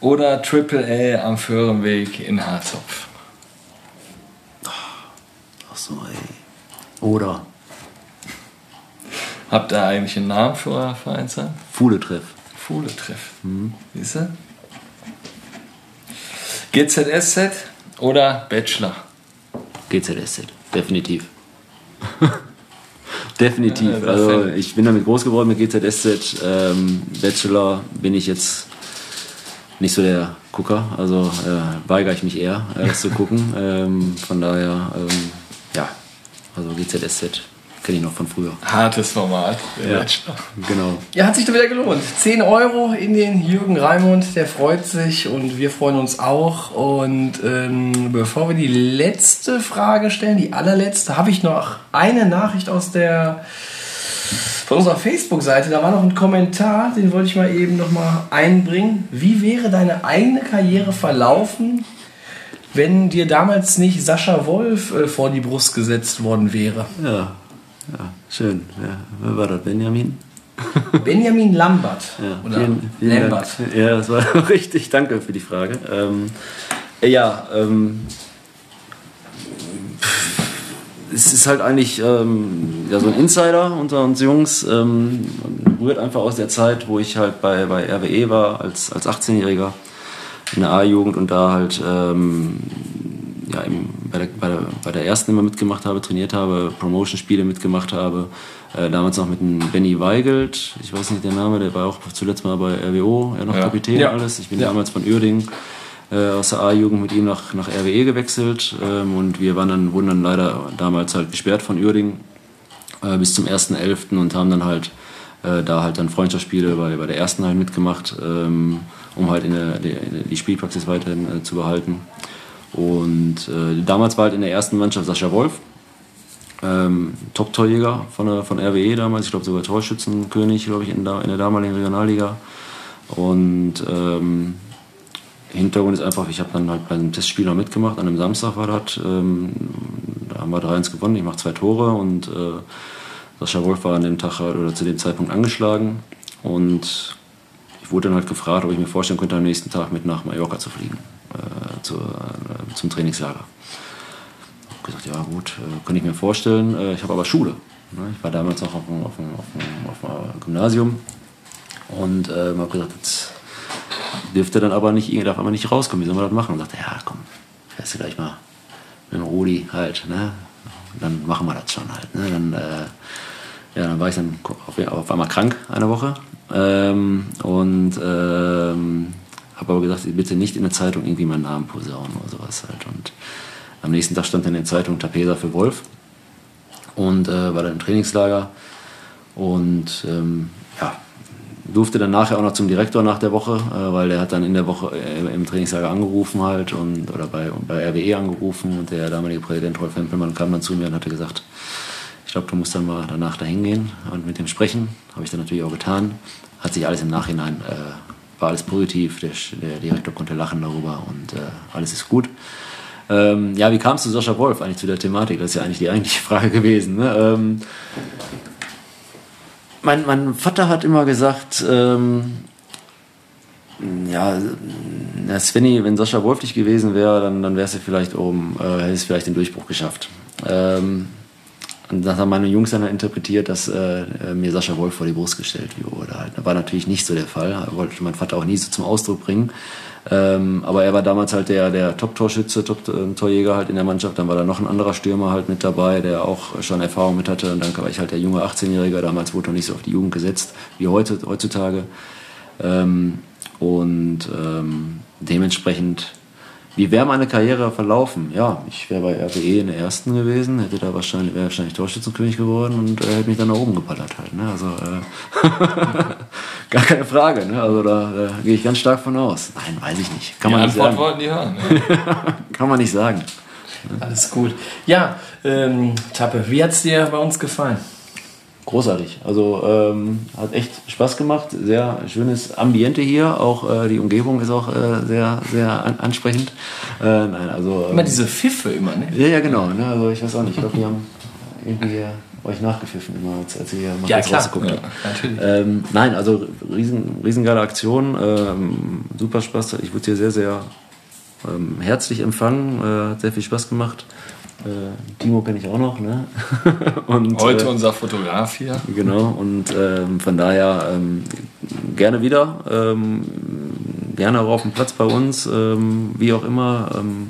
Speaker 1: oder Triple A am Föhrenweg in Harzopf?
Speaker 3: Ach so, ey. Oder.
Speaker 1: Habt ihr eigentlich einen Namen für euer Vereinsheim?
Speaker 3: Fuhletreff.
Speaker 1: Fuhletreff. Mhm. Siehst du? GZSZ oder Bachelor?
Speaker 3: GZSZ, definitiv. [LAUGHS] definitiv. also ich bin damit groß geworden mit GZSZ. Ähm, Bachelor bin ich jetzt nicht so der Gucker, also äh, weigere ich mich eher, äh, das zu gucken. [LAUGHS] Ähm, von daher, ähm, ja, also GZSZ Kenne ich noch von früher.
Speaker 1: Hartes Format.
Speaker 3: Ja, genau.
Speaker 2: Ja, hat sich doch wieder gelohnt. 10 Euro in den Jürgen Raimund, der freut sich und wir freuen uns auch. Und ähm, bevor wir die letzte Frage stellen, die allerletzte, habe ich noch eine Nachricht aus der von unserer Facebook-Seite. Da war noch ein Kommentar, den wollte ich mal eben noch mal einbringen. Wie wäre deine eigene Karriere verlaufen, wenn dir damals nicht Sascha Wolf äh, vor die Brust gesetzt worden wäre?
Speaker 3: Ja, ja, schön. Ja. Wer war das? Benjamin? [LAUGHS]
Speaker 2: Benjamin Lambert. Oder
Speaker 3: Vielen, vielen
Speaker 2: Lambert.
Speaker 3: Dank. Ja, das war [LAUGHS] richtig. Danke für die Frage. Ähm, ja, ähm, es ist halt eigentlich ähm, ja, so ein Insider unter uns Jungs. Ähm, rührt einfach aus der Zeit, wo ich halt bei, bei RWE war als, als 18-Jähriger in der A-Jugend und da halt ähm, ja, bei, der, bei, der, bei der ersten immer mitgemacht habe, trainiert habe, Promotion-Spiele mitgemacht habe. Äh, damals noch mit dem Benny Weigelt, ich weiß nicht der Name, der war auch zuletzt mal bei RWO, ja noch
Speaker 1: Ja.
Speaker 3: Kapitän
Speaker 2: Ja.
Speaker 3: alles. Ich bin
Speaker 2: Ja.
Speaker 3: damals von Uerdingen äh, aus der A-Jugend mit ihm nach, nach RWE gewechselt ähm, und wir waren dann, wurden dann leider damals halt gesperrt von Uerdingen äh, bis zum 1.11. und haben dann halt äh, da halt dann Freundschaftsspiele bei, bei der ersten halt mitgemacht, ähm, um halt in der, die, die Spielpraxis weiterhin äh, zu behalten. Und äh, damals war halt in der ersten Mannschaft Sascha Wolf, ähm, Top-Torjäger von, von RWE damals, ich glaube sogar Torschützenkönig, glaube ich, in der, in der damaligen Regionalliga. Und ähm, Hintergrund ist einfach, ich habe dann halt bei einem Testspiel noch mitgemacht, an einem Samstag war das. Ähm, da haben wir 3-1 gewonnen, ich mache zwei Tore und äh, Sascha Wolf war an dem Tag halt, oder zu dem Zeitpunkt angeschlagen. Und ich wurde dann halt gefragt, ob ich mir vorstellen könnte, am nächsten Tag mit nach Mallorca zu fliegen, äh, zu, äh, zum Trainingslager. Ich habe gesagt, ja gut, äh, kann ich mir vorstellen. Äh, ich habe aber Schule. Ne? Ich war damals noch auf dem, auf dem, auf dem, auf dem Gymnasium und äh, habe gesagt, jetzt dürfte dann aber nicht, darf aber nicht rauskommen, wie soll man das machen? Und sagte, ja komm, fährst du gleich mal mit dem Rudi halt, ne? Dann machen wir das schon halt. Ne? Dann, äh, ja, dann war ich dann auf, auf einmal krank eine Woche ähm, und ähm, habe aber gesagt, bitte nicht in der Zeitung irgendwie meinen Namen posaunen oder sowas halt. Und am nächsten Tag stand dann in der Zeitung Tapesa für Wolf und äh, war dann im Trainingslager und ähm, ja, durfte dann nachher auch noch zum Direktor nach der Woche, äh, weil der hat dann in der Woche äh, im Trainingslager angerufen halt und oder bei, bei RWE angerufen und der damalige Präsident Rolf Hempelmann kam dann zu mir und hatte gesagt, ich glaube, du musst dann mal danach dahin gehen und mit dem sprechen. Habe ich dann natürlich auch getan. Hat sich alles im Nachhinein, äh, war alles positiv. Der, der Direktor konnte lachen darüber und äh, alles ist gut. Ähm, ja, wie kamst du Sascha Wolf eigentlich zu der Thematik? Das ist ja eigentlich die eigentliche [LAUGHS] Frage gewesen. Ne? Ähm, mein, mein Vater hat immer gesagt, ähm, ja, Svenny, wenn Sascha Wolf nicht gewesen wäre, dann, dann wärst du vielleicht oben, äh, hättest vielleicht den Durchbruch geschafft. Ähm, und das haben meine Jungs dann interpretiert, dass äh, mir Sascha Wolf vor die Brust gestellt wurde. Halt. Das war natürlich nicht so der Fall. Wollte mein Vater auch nie so zum Ausdruck bringen. Ähm, aber er war damals halt der, der Top-Torschütze, Top-Torjäger halt in der Mannschaft. Dann war da noch ein anderer Stürmer halt mit dabei, der auch schon Erfahrung mit hatte. Und dann war ich halt der junge 18-Jährige. Damals wurde noch nicht so auf die Jugend gesetzt wie heutzutage. Ähm, und ähm, dementsprechend, wie wäre meine Karriere verlaufen? Ja, ich wäre bei RWE in der ersten gewesen, hätte da wahrscheinlich, wäre wahrscheinlich Torschützenkönig geworden und äh, hätte mich dann nach oben geballert halt. Ne? Also äh, [LAUGHS] gar keine Frage. Ne? Also da, da gehe ich ganz stark von aus. Nein, weiß ich nicht. Kann
Speaker 1: Die
Speaker 3: man nicht
Speaker 1: Antwort
Speaker 3: sagen.
Speaker 1: wollten die hören. Ne? [LAUGHS]
Speaker 3: Kann man nicht sagen.
Speaker 2: Alles gut. Ja, ähm, Tappe, wie hat es dir bei uns gefallen?
Speaker 3: Großartig. Also ähm, hat echt Spaß gemacht. Sehr schönes Ambiente hier. Auch äh, die Umgebung ist auch äh, sehr, sehr an ansprechend. Äh, nein, also. ähm,
Speaker 2: Immer diese Pfiffe immer, ne?
Speaker 3: Ja, ja, genau. Ne? Also ich weiß auch nicht. Ich glaube, die haben irgendwie äh, euch nachgepfiffen immer, als, als ihr mal
Speaker 2: Ja, klar.
Speaker 3: rausgeguckt
Speaker 2: Ja,
Speaker 3: habt.
Speaker 2: natürlich.
Speaker 3: Ähm, nein, also riesen, riesengeile Aktion. Ähm, super Spaß. Ich wurde hier sehr, sehr ähm, herzlich empfangen. Äh, hat sehr viel Spaß gemacht. Äh, Timo kenne ich auch noch. Ne? [LAUGHS] Und,
Speaker 1: Heute
Speaker 3: äh,
Speaker 1: unser Fotograf hier.
Speaker 3: Genau, und ähm, von daher ähm, gerne wieder, ähm, gerne auch auf dem Platz bei uns, ähm, wie auch immer. Ähm,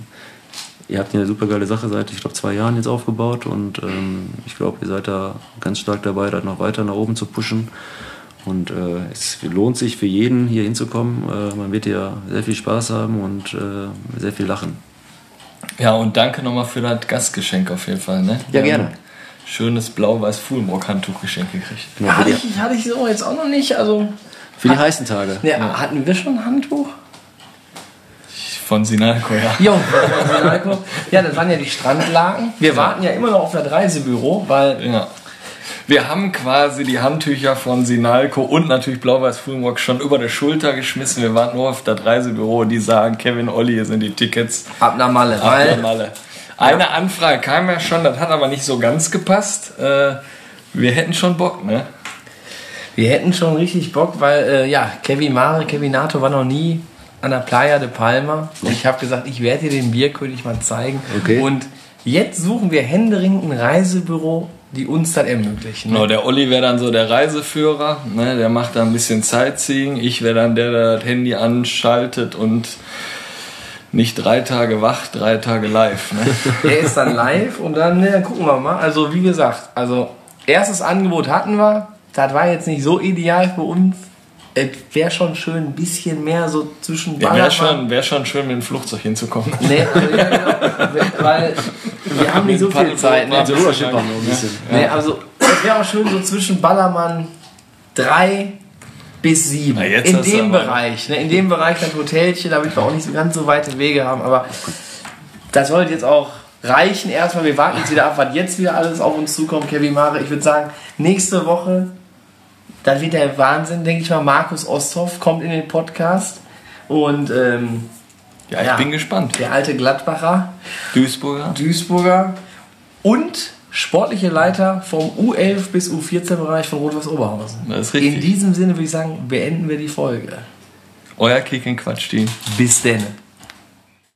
Speaker 3: ihr habt hier eine super geile Sache seit, ich glaube, zwei Jahren jetzt aufgebaut und ähm, ich glaube, ihr seid da ganz stark dabei, das noch weiter nach oben zu pushen. Und äh, es lohnt sich für jeden hier hinzukommen. Äh, man wird hier sehr viel Spaß haben und äh, sehr viel lachen.
Speaker 1: Ja, und danke nochmal für das Gastgeschenk auf jeden Fall. Ne?
Speaker 3: Ja, gerne.
Speaker 1: Schönes blau-weiß Fuhlenbrock-Handtuch geschenkt gekriegt.
Speaker 3: Für,
Speaker 2: Hatte ich, hatte ich so jetzt auch noch nicht. Also,
Speaker 3: für die heißen Tage.
Speaker 2: ne, hatten wir schon ein Handtuch?
Speaker 1: Von Sinalco, ja.
Speaker 2: Jo, Sinalco. ja, das waren ja die Strandlaken. Wir warten ja immer noch auf das Reisebüro, weil
Speaker 1: ja. Wir haben quasi die Handtücher von Sinalco und natürlich Blau-Weiß Fulenbrock schon über die Schulter geschmissen. Wir warten nur auf das Reisebüro, die sagen, Kevin, Olli, hier sind die Tickets.
Speaker 2: ab nach Malle.
Speaker 1: Ab nach Malle. Eine Anfrage kam ja schon, das hat aber nicht so ganz gepasst. Äh, wir hätten schon Bock, ne?
Speaker 2: Wir hätten schon richtig Bock, weil äh, ja, Kevin Mare, Kevin Nato war noch nie an der Playa de Palma. Und ich habe gesagt, ich werde dir den Bierkönig mal zeigen.
Speaker 3: Okay.
Speaker 2: Und jetzt suchen wir händeringend ein Reisebüro, die uns das ermöglichen.
Speaker 1: Genau, der Olli wäre dann so der Reiseführer, ne, der macht da ein bisschen Sightseeing. Ich wäre dann der, der das Handy anschaltet und nicht drei Tage wach, drei Tage live. Ne? [LAUGHS]
Speaker 2: Der ist dann live und dann, ne, dann gucken wir mal. Also wie gesagt, also erstes Angebot hatten wir. Das war jetzt nicht so ideal für uns. Es wäre schon schön ein bisschen mehr so zwischen
Speaker 1: Ja, wäre
Speaker 2: Ballermann-
Speaker 1: schon, wär schon schön, mit dem Flugzeug hinzukommen.
Speaker 2: Nee, also, ja, genau. [LAUGHS] weil wir haben nicht so viel Zeit. Ne?
Speaker 1: So
Speaker 3: Ruderschiff noch ein bisschen.
Speaker 2: Nee, also es wäre auch schön so zwischen Ballermann 3 bis 7.
Speaker 1: Na, jetzt
Speaker 2: in dem Bereich. Ne? In dem Bereich das Hotelchen, damit wir auch nicht so ganz so weite Wege haben. Aber das sollte jetzt auch reichen erstmal. Wir warten jetzt wieder ab, was jetzt wieder alles auf uns zukommt. Kevin Mare, ich würde sagen, nächste Woche, dann wird der Wahnsinn, denke ich mal. Markus Osthoff kommt in den Podcast. Und ähm,
Speaker 1: Ja, ich
Speaker 2: Ja.
Speaker 1: bin gespannt.
Speaker 2: der alte Gladbacher.
Speaker 1: Duisburger.
Speaker 2: Duisburger und sportliche Leiter vom U11 bis U14-Bereich von Rot-Weiß Oberhausen.
Speaker 1: Das ist richtig.
Speaker 2: In diesem Sinne würde ich sagen, beenden wir die Folge.
Speaker 1: Euer Kick in Quatsch, die.
Speaker 2: Bis denn.